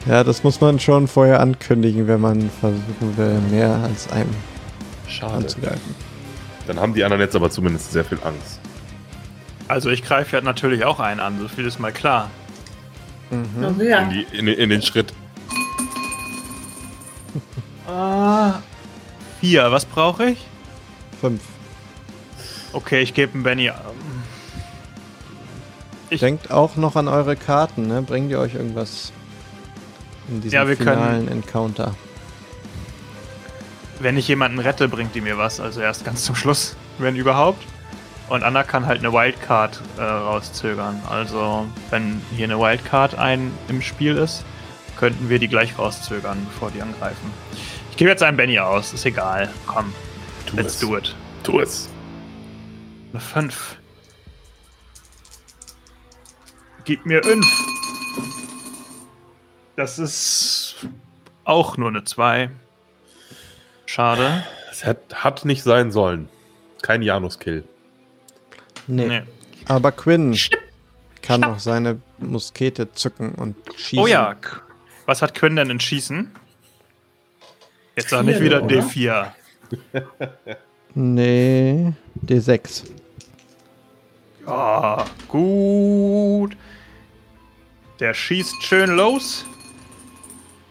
Ja, das muss man schon vorher ankündigen, wenn man versuchen will, mehr als einem Schade. anzugreifen. Dann haben die anderen jetzt aber zumindest sehr viel Angst. Also ich greife ja natürlich auch einen an, so viel ist mal klar. Mhm. Also ja. In, die, in, in den Schritt. Ah. Vier, was brauche ich? Fünf. Okay, ich gebe einen Benny. ähm, Ich- Denkt auch noch an eure Karten, ne? Bringt ihr euch irgendwas in diesem Ja, wir können- finalen Encounter? Wenn ich jemanden rette, bringt die mir was. Also erst ganz zum Schluss, wenn überhaupt. Und Anna kann halt eine Wildcard äh, rauszögern. Also wenn hier eine Wildcard ein im Spiel ist, könnten wir die gleich rauszögern, bevor die angreifen. Ich gebe jetzt einen Benny aus, ist egal. Komm, Tu let's es. do it. Tu es. Eine 5. Gib mir 5. Das ist auch nur eine 2. Schade. Es hat, hat nicht sein sollen. Kein Janus-Kill. Nee. Nee. Aber Quinn kann noch seine Muskete zücken und schießen. Oh ja. Was hat Quinn denn in Schießen? Jetzt sag nicht wieder oder? D4. Nee, D6. Ja, gut. Der schießt schön los.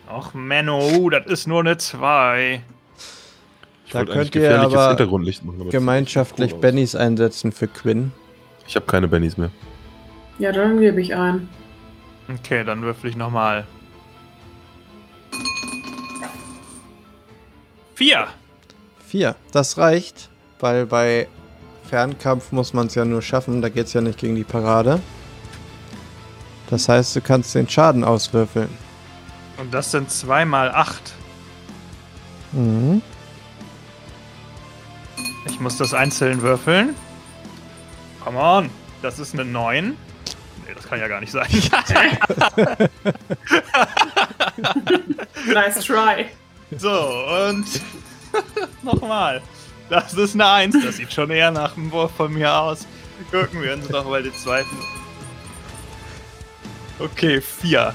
Ach, Menno, das ist nur eine 2. Ich Da könnt ihr gefährliches aber Hintergrundlicht machen. aber Gemeinschaftlich cool. Bennys einsetzen für Quinn. Ich habe keine Bennys mehr. Ja, dann gebe ich ein. Okay, dann würfel ich nochmal. Vier. Vier. Das reicht, weil bei Fernkampf muss man es ja nur schaffen. Da geht es ja nicht gegen die Parade. Das heißt, du kannst den Schaden auswürfeln. Und das sind 2 mal 8. Mhm. Ich muss das einzeln würfeln. Come on. Das ist eine 9. Nee, das kann ja gar nicht sein. Nice try. so, und nochmal. Das ist eine 1. Das sieht schon eher nach einem Wurf von mir aus. Gucken wir uns doch mal den zweiten. Okay, 4.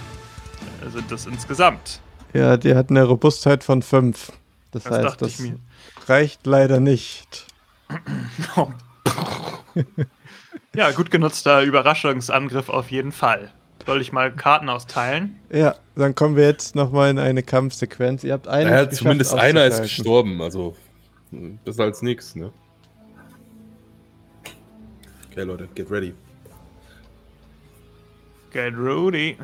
Sind das insgesamt. Ja, die hat eine Robustheit von 5. Das, Das heißt, das reicht leider nicht. Ja, gut genutzter Überraschungsangriff auf jeden Fall. Soll ich mal Karten austeilen? Ja, dann kommen wir jetzt nochmal in eine Kampfsequenz. Ihr habt einen. Naja, zumindest einer ist gestorben. Also, besser als nichts, ne? Okay, Leute, get ready. Get Rudy.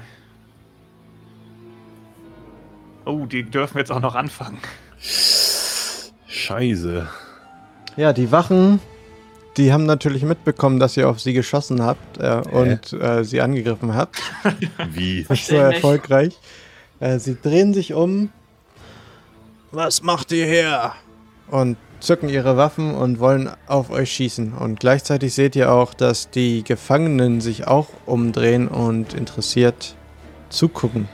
Oh, die dürfen jetzt auch noch anfangen. Scheiße. Ja, die Wachen, die haben natürlich mitbekommen, dass ihr auf sie geschossen habt äh, und äh, sie angegriffen habt. Wie? Nicht so erfolgreich. Äh, sie drehen sich um. Was macht ihr her? Und zücken ihre Waffen und wollen auf euch schießen. Und gleichzeitig seht ihr auch, dass die Gefangenen sich auch umdrehen und interessiert zugucken.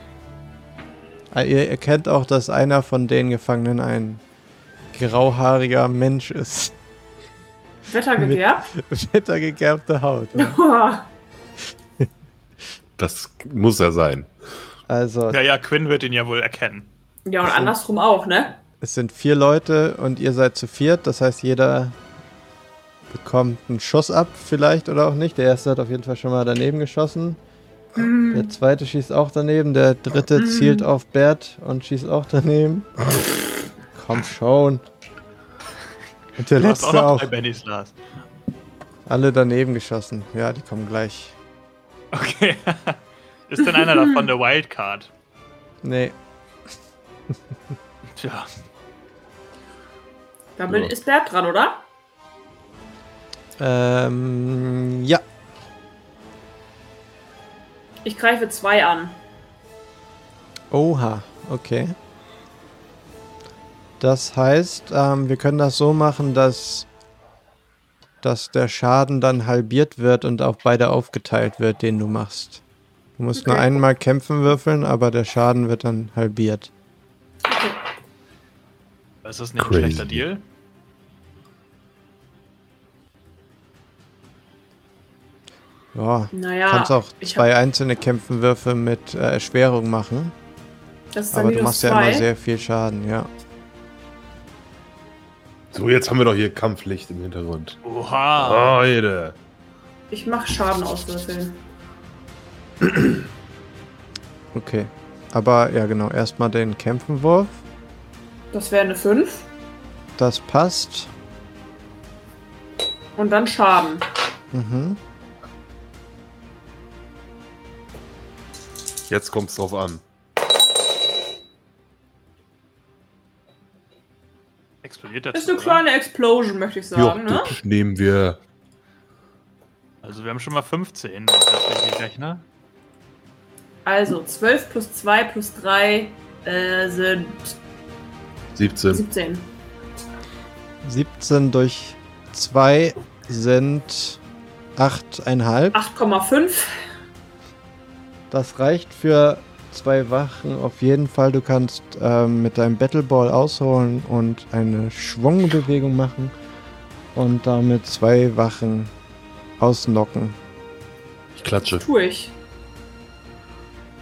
Äh, Ihr erkennt auch, dass einer von den Gefangenen ein grauhaariger Mensch ist. Wetter gegerbt? Wettergegerbte Haut. Ja. Das muss er sein. Also, Ja, ja, Quinn wird ihn ja wohl erkennen. ja, und andersrum auch, ne? Es sind vier Leute und ihr seid zu viert. Das heißt, jeder bekommt einen Schuss ab, vielleicht oder auch nicht. Der erste hat auf jeden Fall schon mal daneben geschossen. Der zweite schießt auch daneben. Der dritte zielt auf Bert und schießt auch daneben. Komm schon. Und der Du hast auch letzte noch auch. drei Bennys, Lars. Alle daneben geschossen. Ja, die kommen gleich. Okay. Ist denn einer davon der Wildcard? Nee. Tja. Ja. ist Bert dran, oder? Ähm, ja. Ich greife zwei an. Oha, okay. Das heißt, ähm, wir können das so machen, dass, dass der Schaden dann halbiert wird und auf beide aufgeteilt wird, den du machst. Du musst nur Okay. einmal kämpfen würfeln, aber der Schaden wird dann halbiert. Ist das nicht Crazy. ein schlechter Deal? Ja, Naja, kannst auch zwei hab, einzelne Kämpfenwürfe mit äh, Erschwerung machen, das ist aber du machst ja zwei. immer sehr viel Schaden, ja. So, jetzt haben wir doch hier Kampflicht im Hintergrund. Oha. Leute. Ich mach Schaden auswürfeln. Okay. Aber ja, genau, erstmal den Kämpfenwurf. Das wäre eine 5. Das passt. Und dann Schaden. Mhm. Jetzt kommt's drauf an. Explodiert das? Ist eine kleine Explosion, möchte ich sagen, ne? das nehmen wir. Also wir haben schon mal 15, wenn ich das richtig rechne. Also 12 plus 2 plus 3 äh, sind 17. 17. 17 durch 2 sind 8,5. 8,5. Das reicht für zwei Wachen auf jeden Fall. Du kannst ähm, mit deinem Battleball ausholen und eine Schwungbewegung machen und damit zwei Wachen ausnocken. Ich klatsche. Tue ich.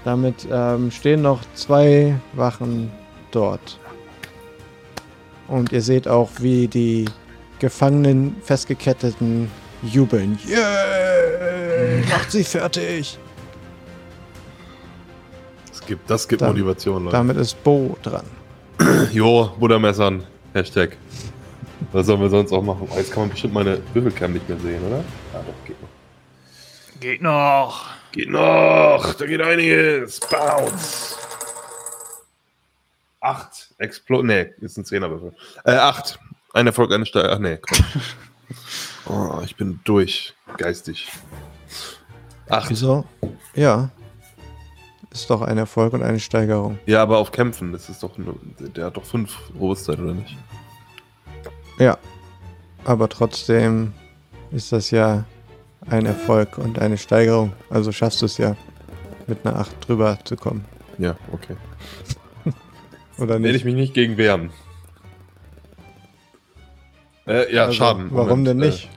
Damit ähm, stehen noch zwei Wachen dort. Und ihr seht auch, wie die Gefangenen festgeketteten jubeln. Yeah! Macht sie fertig! Das gibt, das gibt Dann- Motivation, Leute. Damit ist Bo dran. Jo, Buttermessern. Hashtag. Was sollen wir sonst auch machen? Oh, jetzt kann man bestimmt meine Würfelcam nicht mehr sehen, oder? Ja, doch, geht noch. Geht noch. Geht noch! Da geht einiges! Bounce! Acht. Explo nee, ist ein Zehnerwürfel. Äh, acht. Ein Erfolg, eine Steuer. Ach nee, komm. Oh, ich bin durch. Geistig. Acht. Wieso? Ja. Ist doch ein Erfolg und eine Steigerung. Ja, aber auf Kämpfen. Das ist doch nur, der hat doch fünf Robustzeit, oder nicht? Ja. Aber trotzdem ist das ja ein Erfolg und eine Steigerung. Also schaffst du es ja, mit einer 8 drüber zu kommen. Ja, okay. Oder Werde ich nicht? mich nicht gegen wehren. Äh, ja, Also, Schaden. Warum Moment, denn nicht?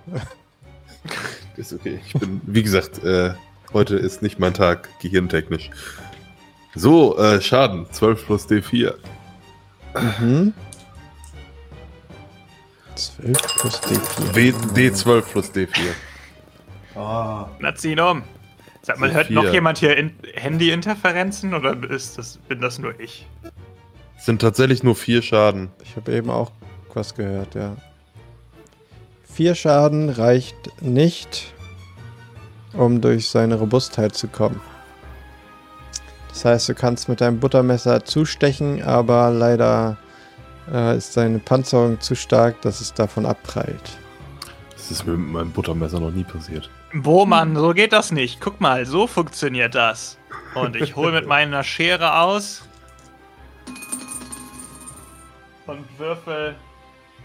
Äh, ist okay. Ich bin, wie gesagt, äh, heute ist nicht mein Tag, gehirntechnisch. So, äh, Schaden. 12 plus D4. Mhm. 12 plus D4. W D12 plus D4. Na, zieh ihn um. Sag mal, So hört vier. noch jemand hier in Handy-Interferenzen oder ist das, bin das nur ich? Es sind tatsächlich nur vier Schaden. Ich habe eben auch was gehört, ja. Vier Schaden reicht nicht, um durch seine Robustheit zu kommen. Das heißt, du kannst mit deinem Buttermesser zustechen, aber leider äh, ist seine Panzerung zu stark, dass es davon abprallt. Das ist mir mit meinem Buttermesser noch nie passiert. Bohmann, so geht das nicht. Guck mal, so funktioniert das. Und ich hole mit meiner Schere aus und würfel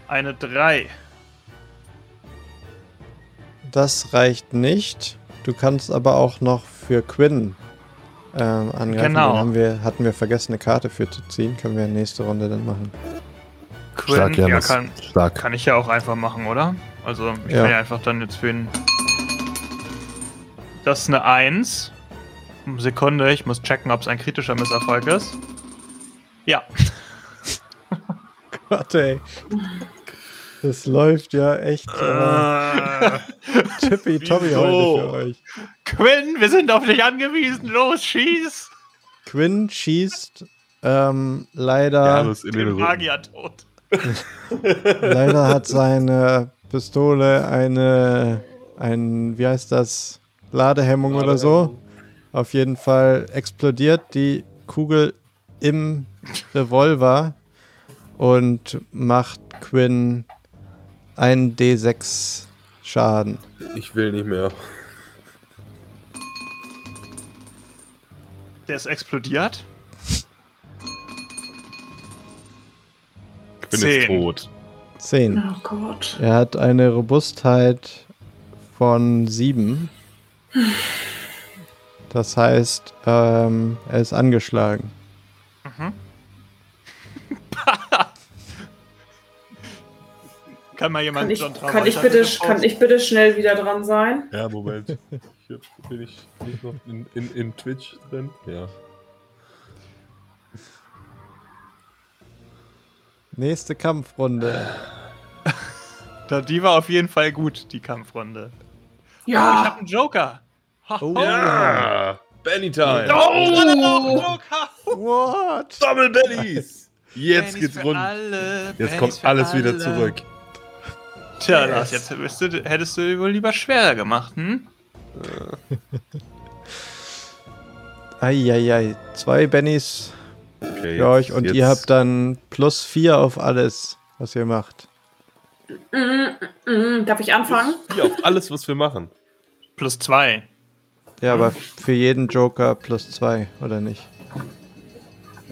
eine 3. Das reicht nicht. Du kannst aber auch noch für Quinn ähm, angreifen. Genau. Den haben wir, hatten wir vergessen, eine Karte für zu ziehen. Können wir nächste Runde dann machen. Quinn, Stark, ja, kann, Stark. kann ich ja auch einfach machen, oder? Also, ich Ja. kann ja einfach dann jetzt für ihn. Das ist eine 1. Sekunde, ich muss checken, ob es ein kritischer Misserfolg ist. Ja. Gott, ey. Das läuft ja echt äh, tippy-tommy wieso? heute für euch. Quinn, wir sind auf dich angewiesen. Los, schieß! Quinn schießt ähm, leider, in den. Magier tot. leider hat seine Pistole eine ein, wie heißt das, Ladehemmung oder so. Auf jeden Fall explodiert die Kugel im Revolver und macht Quinn ein D6 Schaden. Ich will nicht mehr. Der ist explodiert. Bin Zehn. jetzt tot. 10. Oh Gott. Er hat eine Robustheit von 7. Das heißt, ähm, er ist angeschlagen. Kann mal jemand Kann ich, John Travolta kann, ich bitte, kann ich bitte schnell wieder dran sein? Ja, Moment. Hier bin ich nicht noch in, in, in Twitch drin. Ja. Nächste Kampfrunde. Da, die war auf jeden Fall gut, die Kampfrunde. Oh, ich Ja. hab einen Joker. Oh. Ja! Benny Time! Oh, Joker. What? Double Bennys! Jetzt Bennys geht's rund. alle, Jetzt Bennys kommt alles wieder alle. zurück. Tja, Lars, jetzt hättest du, hättest du wohl lieber schwerer gemacht, hm? Eieiei. Zwei Bennys Okay, für euch und jetzt- ihr habt dann plus 4 auf alles, was ihr macht. Mhm, darf ich anfangen? Hier auf alles, was wir machen. Plus zwei. Ja, aber für jeden Joker plus 2, oder nicht?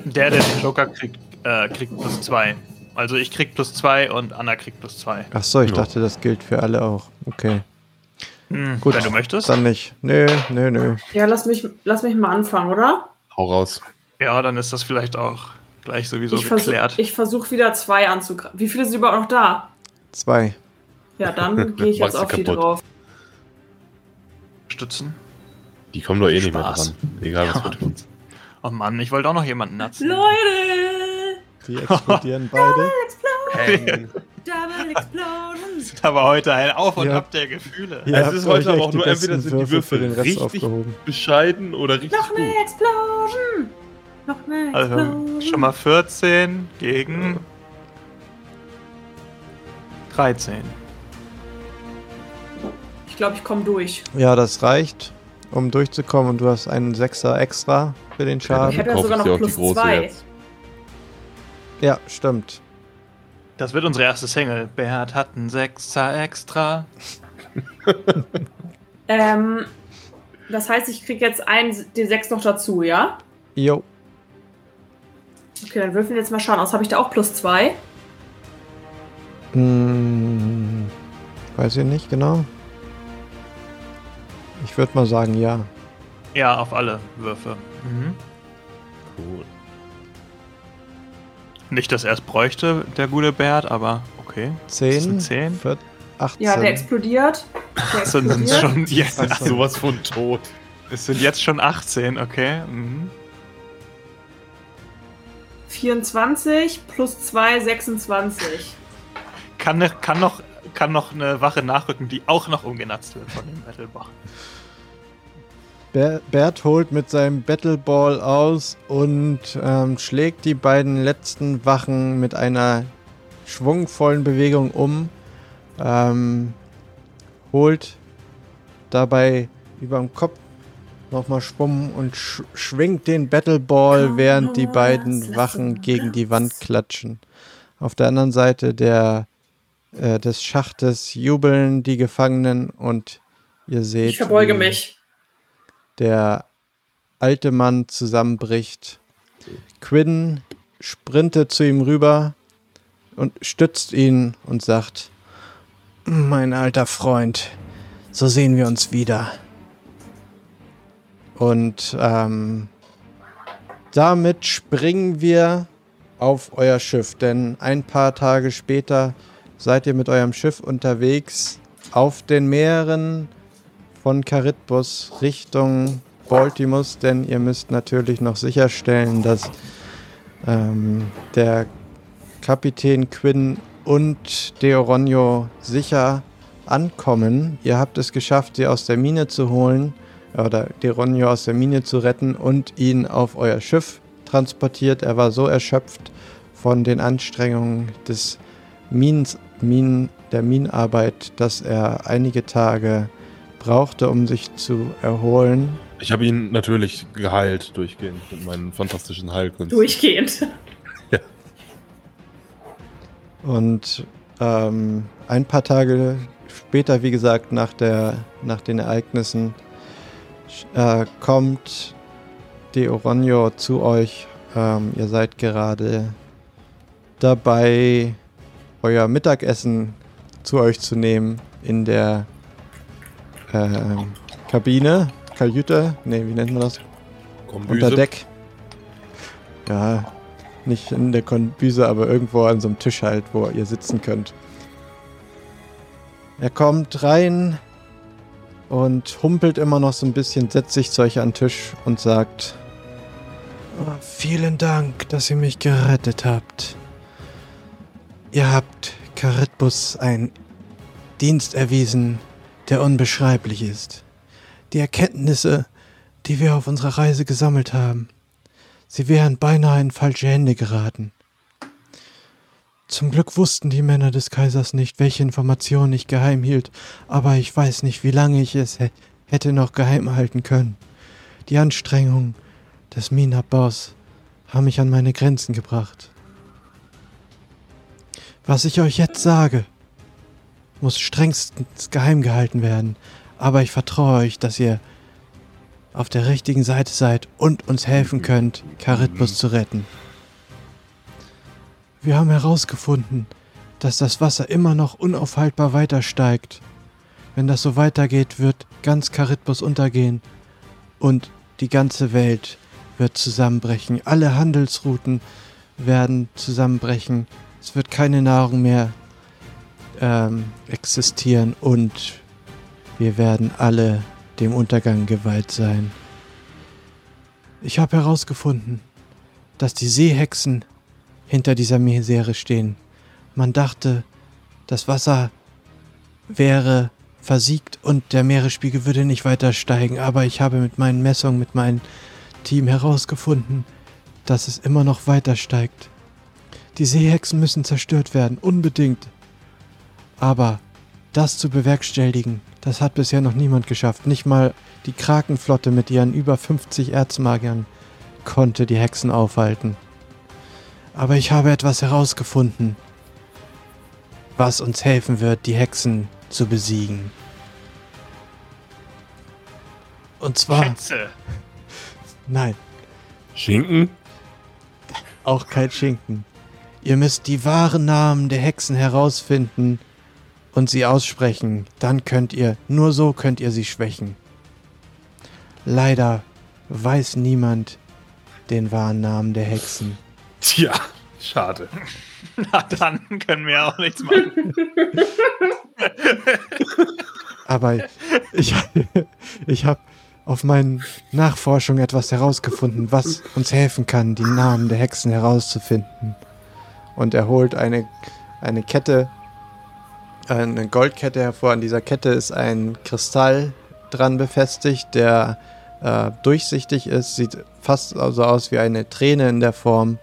Der, der den Joker kriegt, äh, kriegt plus zwei. Also ich krieg plus zwei und Anna kriegt plus zwei. Ach so, ich Ja. dachte, das gilt für alle auch. Okay. Hm, Gut. Wenn du möchtest. Dann nicht. Nö, nö, nö. Ja, lass mich, lass mich mal anfangen, oder? Hau raus. Ja, dann ist das vielleicht auch gleich sowieso ich versuch- geklärt. ich versuche wieder zwei anzugreifen. Wie viele sind überhaupt noch da? Zwei. Ja, dann gehe ich jetzt auf die drauf. Stützen. Die kommen doch eh nicht mehr Spaß. dran. Egal was Ja. wir tun. Oh Mann, ich wollte auch noch jemanden natzen. Leute! Die explodieren beide. Double Explosion! ist aber heute ein Auf und Ja. Ab der Gefühle. Ihr Es habt ist heute aber auch nur entweder sind die Würfel den Rest richtig aufgehoben. bescheiden oder richtig Noch eine gut. Explosion! Noch eine Also Explosion! schon mal 14 gegen 13. Ich glaube, ich komme durch. Ja, das reicht, um durchzukommen. Und du hast einen Sechser extra für den Ich Schaden. habe ja Kauf sogar ich noch plus zwei. jetzt. Ja, stimmt. Das wird unsere erste Single. Bert hat einen Sechser extra. Ähm, das heißt, ich kriege jetzt einen D6 noch dazu, ja? Jo. Okay, dann würfeln wir jetzt mal schauen. Aus habe ich da auch plus zwei. Hm, weiß ich nicht genau. Ich würde mal sagen, ja. Ja, auf alle Würfe. Mhm. Cool. Nicht, dass er es bräuchte, der gute Bert, aber okay. Das sind 10, 10. 14, 18. Ja, der explodiert. Der Das sind explodiert. schon jetzt, so. Sowas von tot. es sind jetzt schon 18, okay. Mhm. 24 plus 2, 26. Kann, kann, noch, kann noch eine Wache nachrücken, die auch noch umgenatzt wird von dem Battlebach. Ber- Bert holt mit seinem Battleball aus und ähm, schlägt die beiden letzten Wachen mit einer schwungvollen Bewegung um. Ähm, holt dabei über dem Kopf nochmal Schwung und sch schwingt den Battleball, Komm, während die beiden Wachen gegen die Wand klatschen. Auf der anderen Seite der, äh, des Schachtes jubeln die Gefangenen und ihr seht. Ich verbeuge mich. Der alte Mann zusammenbricht. Quinn sprintet zu ihm rüber und stützt ihn und sagt, mein alter Freund, so sehen wir uns wieder. Und ähm, damit springen wir auf euer Schiff, denn ein paar Tage später seid ihr mit eurem Schiff unterwegs auf den Meeren von Charybdis Richtung Baltimus, denn ihr müsst natürlich noch sicherstellen, dass ähm, der Kapitän Quinn und Deoronio sicher ankommen. Ihr habt es geschafft, sie aus der Mine zu holen oder Deoronio aus der Mine zu retten und ihn auf euer Schiff transportiert. Er war so erschöpft von den Anstrengungen des Minens, Minen, der Minenarbeit, dass er einige Tage brauchte, um sich zu erholen. Ich habe ihn natürlich geheilt durchgehend mit meinen fantastischen Heilkünsten. Durchgehend. Und ähm, ein paar Tage später, wie gesagt, nach, der, nach den Ereignissen, äh, kommt De Oronio zu euch. Ähm, ihr seid gerade dabei, euer Mittagessen zu euch zu nehmen in der ähm, Kabine, Kajüte, ne, wie nennt man das? Kombüse. Unter Deck. Ja, nicht in der Kombüse, aber irgendwo an so einem Tisch halt, wo ihr sitzen könnt. Er kommt rein und humpelt immer noch so ein bisschen, setzt sich zu euch an den Tisch und sagt: "Oh, Vielen Dank, dass ihr mich gerettet habt. Ihr habt Charitbus einen Dienst erwiesen, der unbeschreiblich ist. Die Erkenntnisse, die wir auf unserer Reise gesammelt haben, sie wären beinahe in falsche Hände geraten. Zum Glück wussten die Männer des Kaisers nicht, welche Informationen ich geheim hielt, aber ich weiß nicht, wie lange ich es hä- hätte noch geheim halten können. Die Anstrengungen des Minenabbaus haben mich an meine Grenzen gebracht. Was ich euch jetzt sage, muss strengstens geheim gehalten werden, aber ich vertraue euch, dass ihr auf der richtigen Seite seid und uns helfen könnt, Charitbus zu retten. Wir haben herausgefunden, dass das Wasser immer noch unaufhaltbar weiter steigt. Wenn das so weitergeht, wird ganz Charitbus untergehen und die ganze Welt wird zusammenbrechen. Alle Handelsrouten werden zusammenbrechen. Es wird keine Nahrung mehr ähm, existieren und wir werden alle dem Untergang geweiht sein. Ich habe herausgefunden, dass die Seehexen hinter dieser Misere stehen. Man dachte, das Wasser wäre versiegt und der Meeresspiegel würde nicht weiter steigen, aber ich habe mit meinen Messungen, mit meinem Team herausgefunden, dass es immer noch weiter steigt. Die Seehexen müssen zerstört werden, unbedingt. Aber das zu bewerkstelligen, das hat bisher noch niemand geschafft. Nicht mal die Krakenflotte mit ihren über 50 Erzmagiern konnte die Hexen aufhalten. Aber ich habe etwas herausgefunden, was uns helfen wird, die Hexen zu besiegen. Und zwar, Schätze. nein, Schinken? auch kein Schinken. Ihr müsst die wahren Namen der Hexen herausfinden und sie aussprechen. Dann könnt ihr, nur so könnt ihr sie schwächen. Leider weiß niemand den wahren Namen der Hexen. Tja, schade. Na, dann können wir auch nichts machen. Aber ich, ich habe auf meinen Nachforschungen etwas herausgefunden, was uns helfen kann, die Namen der Hexen herauszufinden. Und er holt eine, eine Kette, eine Goldkette hervor. An dieser Kette ist ein Kristall dran befestigt, der äh, durchsichtig ist, sieht fast so aus wie eine Träne in der Form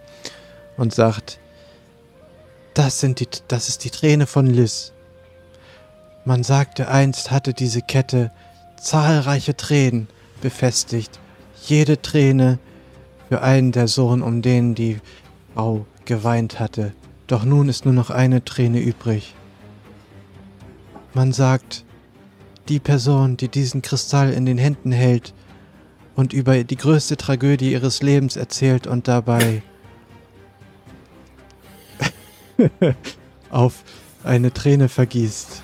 und sagt, das, sind die, das ist die Träne von Liz. Man sagte einst hatte diese Kette zahlreiche Tränen befestigt. Jede Träne für einen der Sohn, um den die Frau geweint hatte. Doch nun ist nur noch eine Träne übrig. Man sagt, die Person, die diesen Kristall in den Händen hält und über die größte Tragödie ihres Lebens erzählt und dabei auf eine Träne vergießt,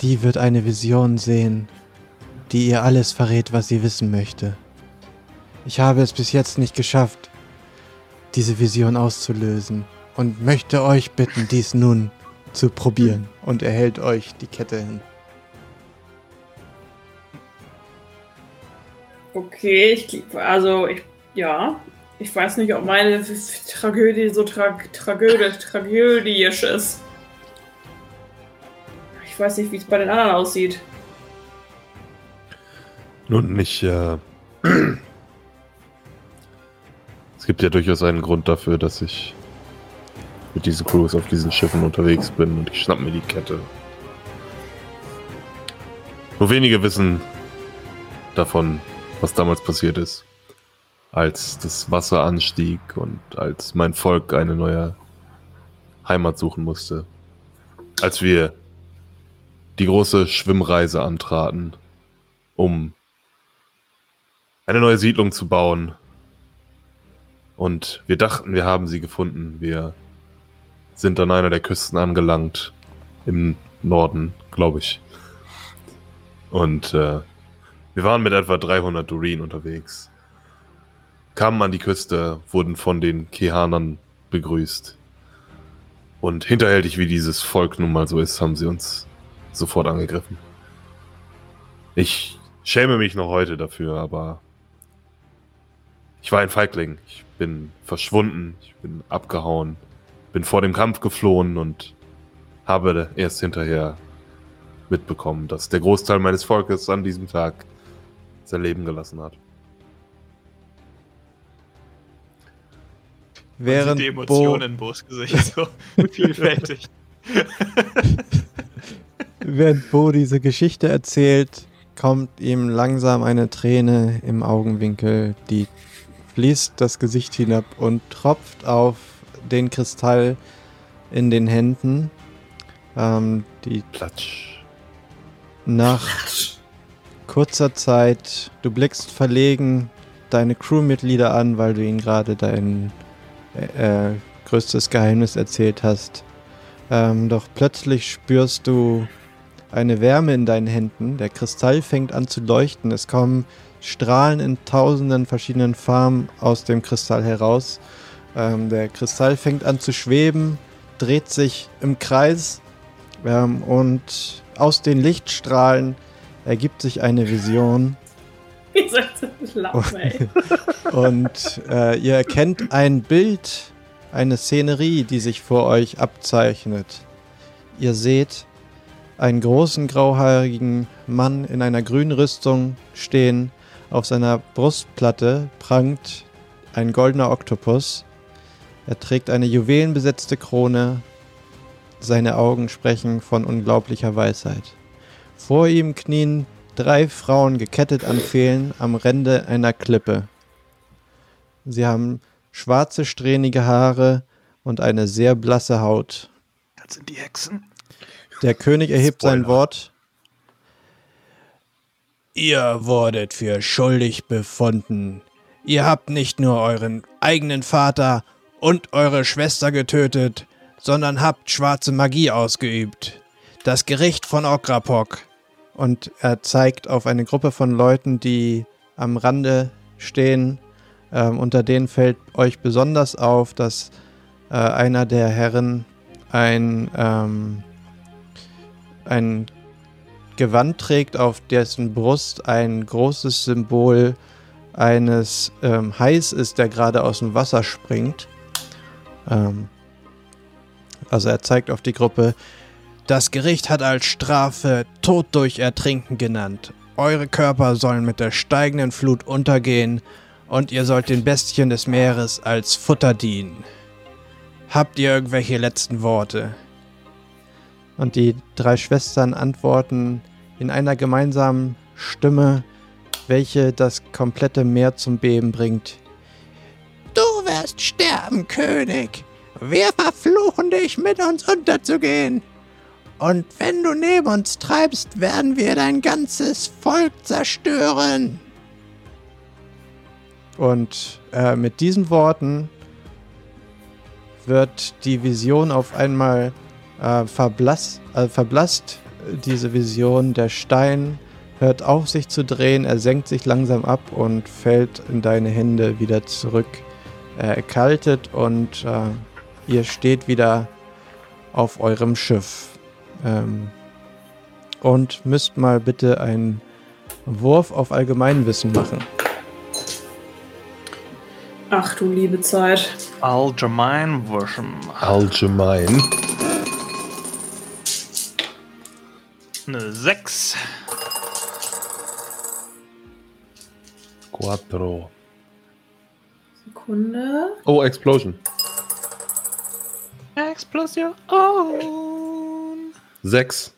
die wird eine Vision sehen, die ihr alles verrät, was sie wissen möchte. Ich habe es bis jetzt nicht geschafft, diese Vision auszulösen und möchte euch bitten, dies nun zu probieren. Und er hält euch die Kette hin. Okay, ich also ich ja, ich weiß nicht, ob meine Tragödie so tra Tragödie tragödisch ist. Ich weiß nicht, wie es bei den anderen aussieht. Nun nicht. Äh, es gibt ja durchaus einen Grund dafür, dass ich mit diesen Crews auf diesen Schiffen unterwegs bin und ich schnapp mir die Kette. Nur wenige wissen davon, was damals passiert ist, als das Wasser anstieg und als mein Volk eine neue Heimat suchen musste. Als wir die große Schwimmreise antraten, um eine neue Siedlung zu bauen. Und wir dachten, wir haben sie gefunden. Wir sind an einer der Küsten angelangt. Im Norden, glaube ich. Und äh, wir waren mit etwa 300 Durin unterwegs. Kamen an die Küste, wurden von den Kehanern begrüßt. Und hinterhältig wie dieses Volk nun mal so ist, haben sie uns sofort angegriffen. Ich schäme mich noch heute dafür, aber ich war ein Feigling. Ich bin verschwunden, ich bin abgehauen, bin vor dem Kampf geflohen und habe erst hinterher mitbekommen, dass der Großteil meines Volkes an diesem Tag sein Leben gelassen hat. Während die Bo, Emotionen in Bo's Gesicht so vielfältig. während Bo diese Geschichte erzählt, kommt ihm langsam eine Träne im Augenwinkel, die fließt das Gesicht hinab und tropft auf den Kristall in den Händen. Ähm, die Platsch. nach kurzer Zeit, du blickst verlegen deine Crewmitglieder an, weil du ihnen gerade dein äh, äh, größtes Geheimnis erzählt hast. Ähm, doch plötzlich spürst du eine Wärme in deinen Händen. Der Kristall fängt an zu leuchten. Es kommen Strahlen in tausenden verschiedenen Farben aus dem Kristall heraus. Ähm, der Kristall fängt an zu schweben, dreht sich im Kreis ähm, und aus den Lichtstrahlen ergibt sich eine Vision. Wie soll das lachen, ey? Und äh, ihr erkennt ein Bild, eine Szenerie, die sich vor euch abzeichnet. Ihr seht einen großen grauhaarigen Mann in einer grünen Rüstung stehen. Auf seiner Brustplatte prangt ein goldener Oktopus. Er trägt eine juwelenbesetzte Krone. Seine Augen sprechen von unglaublicher Weisheit. Vor ihm knien drei Frauen gekettet an Pfählen am Rande einer Klippe. Sie haben schwarze, strähnige Haare und eine sehr blasse Haut. Das sind die Hexen. Der König erhebt sein Spoiler. Wort. Ihr wurdet für schuldig befunden. Ihr habt nicht nur euren eigenen Vater und eure Schwester getötet, sondern habt schwarze Magie ausgeübt. Das Gericht von Okrapok. Und er zeigt auf eine Gruppe von Leuten, die am Rande stehen. Ähm, unter denen fällt euch besonders auf, dass äh, einer der Herren ein ähm, ein Gewand trägt, auf dessen Brust ein großes Symbol eines ähm, Hais ist, der gerade aus dem Wasser springt. Ähm, also er zeigt auf die Gruppe, das Gericht hat als Strafe Tod durch Ertrinken genannt. Eure Körper sollen mit der steigenden Flut untergehen und ihr sollt den Bestien des Meeres als Futter dienen. Habt ihr irgendwelche letzten Worte? Und die drei Schwestern antworten in einer gemeinsamen Stimme, welche das komplette Meer zum Beben bringt. Wirst sterben, König. Wir verfluchen dich, mit uns unterzugehen. Und wenn du neben uns treibst, werden wir dein ganzes Volk zerstören. Und äh, mit diesen Worten wird die Vision auf einmal äh, verblasst, äh, verblasst diese Vision. Der Stein hört auf sich zu drehen, er senkt sich langsam ab und fällt in deine Hände wieder zurück. Er erkaltet und äh, ihr steht wieder auf eurem Schiff. Ähm, und müsst mal bitte einen Wurf auf Allgemeinwissen machen. Ach du liebe Zeit. Allgemein Wurschen. Allgemein. Eine 6. Quattro. Sekunde. Oh, Explosion. Explosion. Sechs.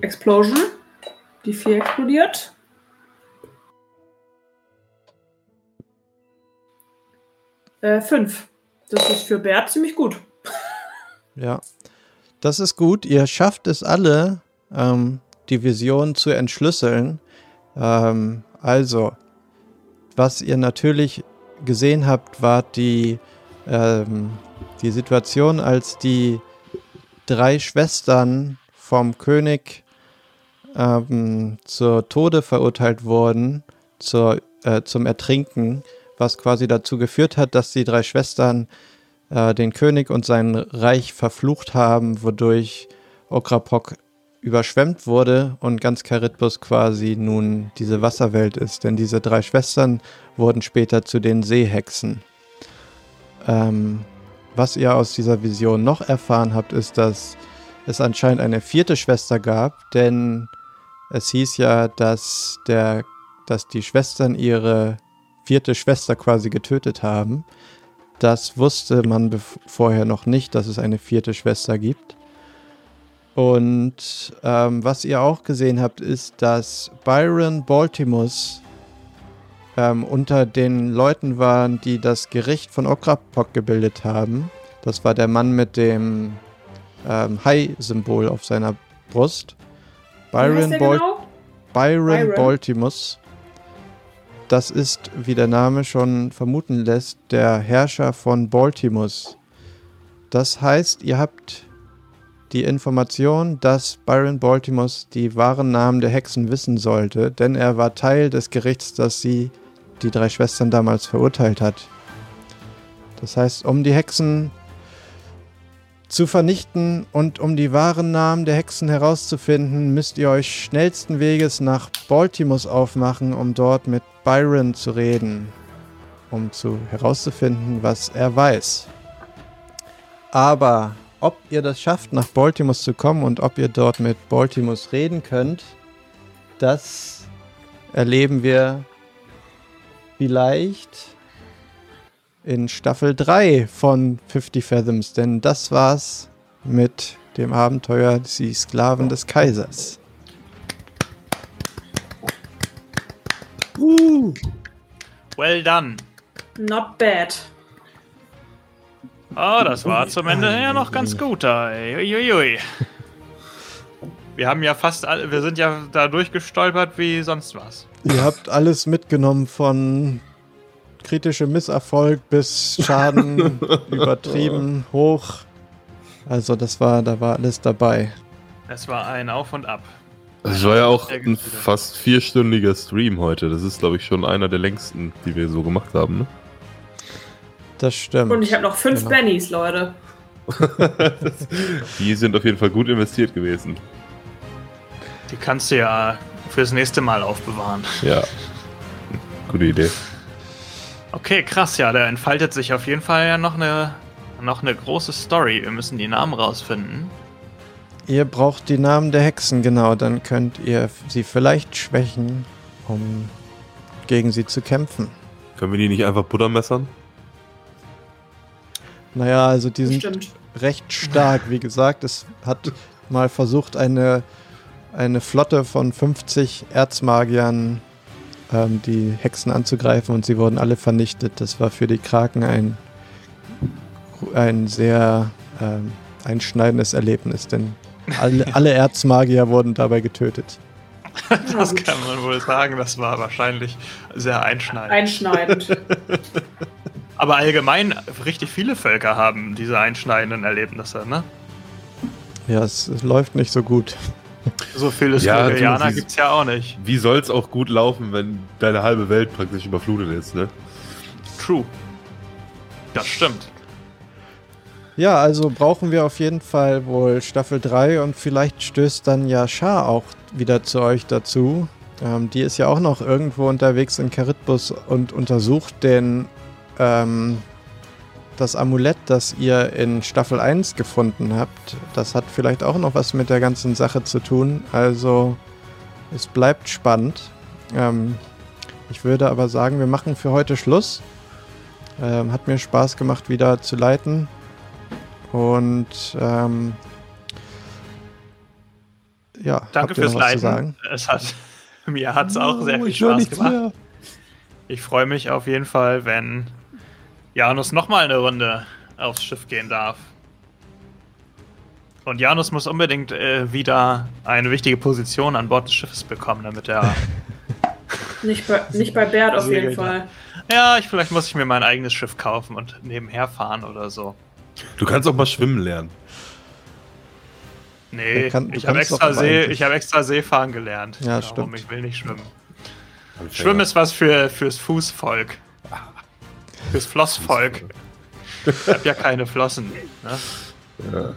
Explosion. Die 4 explodiert. Äh, 5. Das ist für Bert ziemlich gut. Ja, das ist gut. Ihr schafft es alle, ähm, die Vision zu entschlüsseln. Ähm, also, was ihr natürlich gesehen habt, war die, ähm, die Situation, als die drei Schwestern vom König ähm, zur Tode verurteilt wurden, zur, äh, zum Ertrinken, was quasi dazu geführt hat, dass die drei Schwestern äh, den König und sein Reich verflucht haben, wodurch Okrapok überschwemmt wurde und ganz Charybdis quasi nun diese Wasserwelt ist. Denn diese drei Schwestern wurden später zu den Seehexen. Ähm, was ihr aus dieser Vision noch erfahren habt, ist, dass es anscheinend eine vierte Schwester gab, denn es hieß ja, dass, der, dass die Schwestern ihre vierte Schwester quasi getötet haben. Das wusste man vorher noch nicht, dass es eine vierte Schwester gibt. Und ähm, was ihr auch gesehen habt, ist, dass Byron Baltimus ähm, unter den Leuten waren, die das Gericht von Okrapok gebildet haben. Das war der Mann mit dem ähm, Hai-Symbol auf seiner Brust. Byron, Bal genau? Byron, Byron Baltimus. Das ist, wie der Name schon vermuten lässt, der Herrscher von Baltimus. Das heißt, ihr habt die Information, dass Byron Baltimus die wahren Namen der Hexen wissen sollte, denn er war Teil des Gerichts, das sie, die drei Schwestern, damals verurteilt hat. Das heißt, um die Hexen zu vernichten und um die wahren Namen der Hexen herauszufinden, müsst ihr euch schnellsten Weges nach Baltimus aufmachen, um dort mit Byron zu reden, um zu herauszufinden, was er weiß. Aber ob ihr das schafft, nach Baltimus zu kommen und ob ihr dort mit Baltimus reden könnt, das erleben wir vielleicht in Staffel 3 von 50 Fathoms, denn das war's mit dem Abenteuer Die Sklaven des Kaisers. Uh. Well done. Not bad. Oh, das war zum Ende ja noch ganz gut da. Uiuiui. Wir haben ja fast, alle, wir sind ja da durchgestolpert wie sonst was. Ihr habt alles mitgenommen von kritische Misserfolg bis Schaden übertrieben hoch. Also das war, da war alles dabei. Es war ein Auf und Ab. Es war ja auch ein fast vierstündiger Stream heute. Das ist, glaube ich, schon einer der längsten, die wir so gemacht haben. Ne? Das stimmt. Und ich habe noch fünf genau. Bennys, Leute. die sind auf jeden Fall gut investiert gewesen. Die kannst du ja fürs nächste Mal aufbewahren. Ja. Gute Idee. Okay, krass, ja, da entfaltet sich auf jeden Fall ja noch eine, noch eine große Story. Wir müssen die Namen rausfinden. Ihr braucht die Namen der Hexen, genau. Dann könnt ihr sie vielleicht schwächen, um gegen sie zu kämpfen. Können wir die nicht einfach Buttermessern? Naja, also die sind Bestimmt. recht stark. Wie gesagt, es hat mal versucht, eine, eine Flotte von 50 Erzmagiern ähm, die Hexen anzugreifen und sie wurden alle vernichtet. Das war für die Kraken ein, ein sehr ähm, einschneidendes Erlebnis, denn alle, alle Erzmagier wurden dabei getötet. Das kann man wohl sagen, das war wahrscheinlich sehr einschneidend. Einschneidend. Aber allgemein, richtig viele Völker haben diese einschneidenden Erlebnisse, ne? Ja, es, es läuft nicht so gut. So viele Slowenianer gibt es ja auch nicht. Wie soll es auch gut laufen, wenn deine halbe Welt praktisch überflutet ist, ne? True. Das stimmt. Ja, also brauchen wir auf jeden Fall wohl Staffel 3 und vielleicht stößt dann ja Shah auch wieder zu euch dazu. Ähm, die ist ja auch noch irgendwo unterwegs in Charybdis und untersucht den, ähm, das Amulett, das ihr in Staffel 1 gefunden habt, das hat vielleicht auch noch was mit der ganzen Sache zu tun. Also es bleibt spannend. Ähm, ich würde aber sagen, wir machen für heute Schluss. Ähm, hat mir Spaß gemacht, wieder zu leiten. Und ähm, ja, danke fürs Leiten. Es hat, mir hat es auch sehr viel Spaß gemacht. Mehr. Ich freue mich auf jeden Fall, wenn Janus nochmal eine Runde aufs Schiff gehen darf. Und Janus muss unbedingt äh, wieder eine wichtige Position an Bord des Schiffes bekommen, damit er. nicht, bei, nicht bei Bert auf jeden Fall. Ja, ich, vielleicht muss ich mir mein eigenes Schiff kaufen und nebenher fahren oder so. Du kannst auch mal schwimmen lernen. Nee, kann, ich habe extra, See, hab extra Seefahren gelernt. Ja, Darum, stimmt. Ich will nicht schwimmen. Schwimmen ist was für, fürs Fußvolk. Fürs Flossvolk. Ich habe ja keine Flossen. Ne? Ja.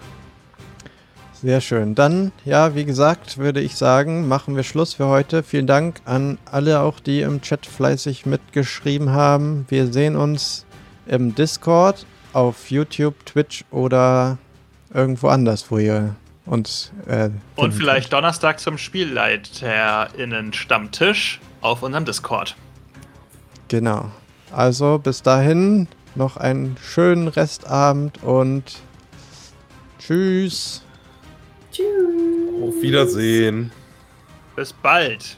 Sehr schön. Dann, ja, wie gesagt, würde ich sagen, machen wir Schluss für heute. Vielen Dank an alle auch, die im Chat fleißig mitgeschrieben haben. Wir sehen uns im Discord, auf YouTube, Twitch oder irgendwo anders, wo ihr uns. Äh, Und vielleicht könnt. Donnerstag zum SpielleiterInnen-Stammtisch auf unserem Discord. Genau. Also bis dahin noch einen schönen Restabend und tschüss. Tschüss. Auf Wiedersehen. Bis bald.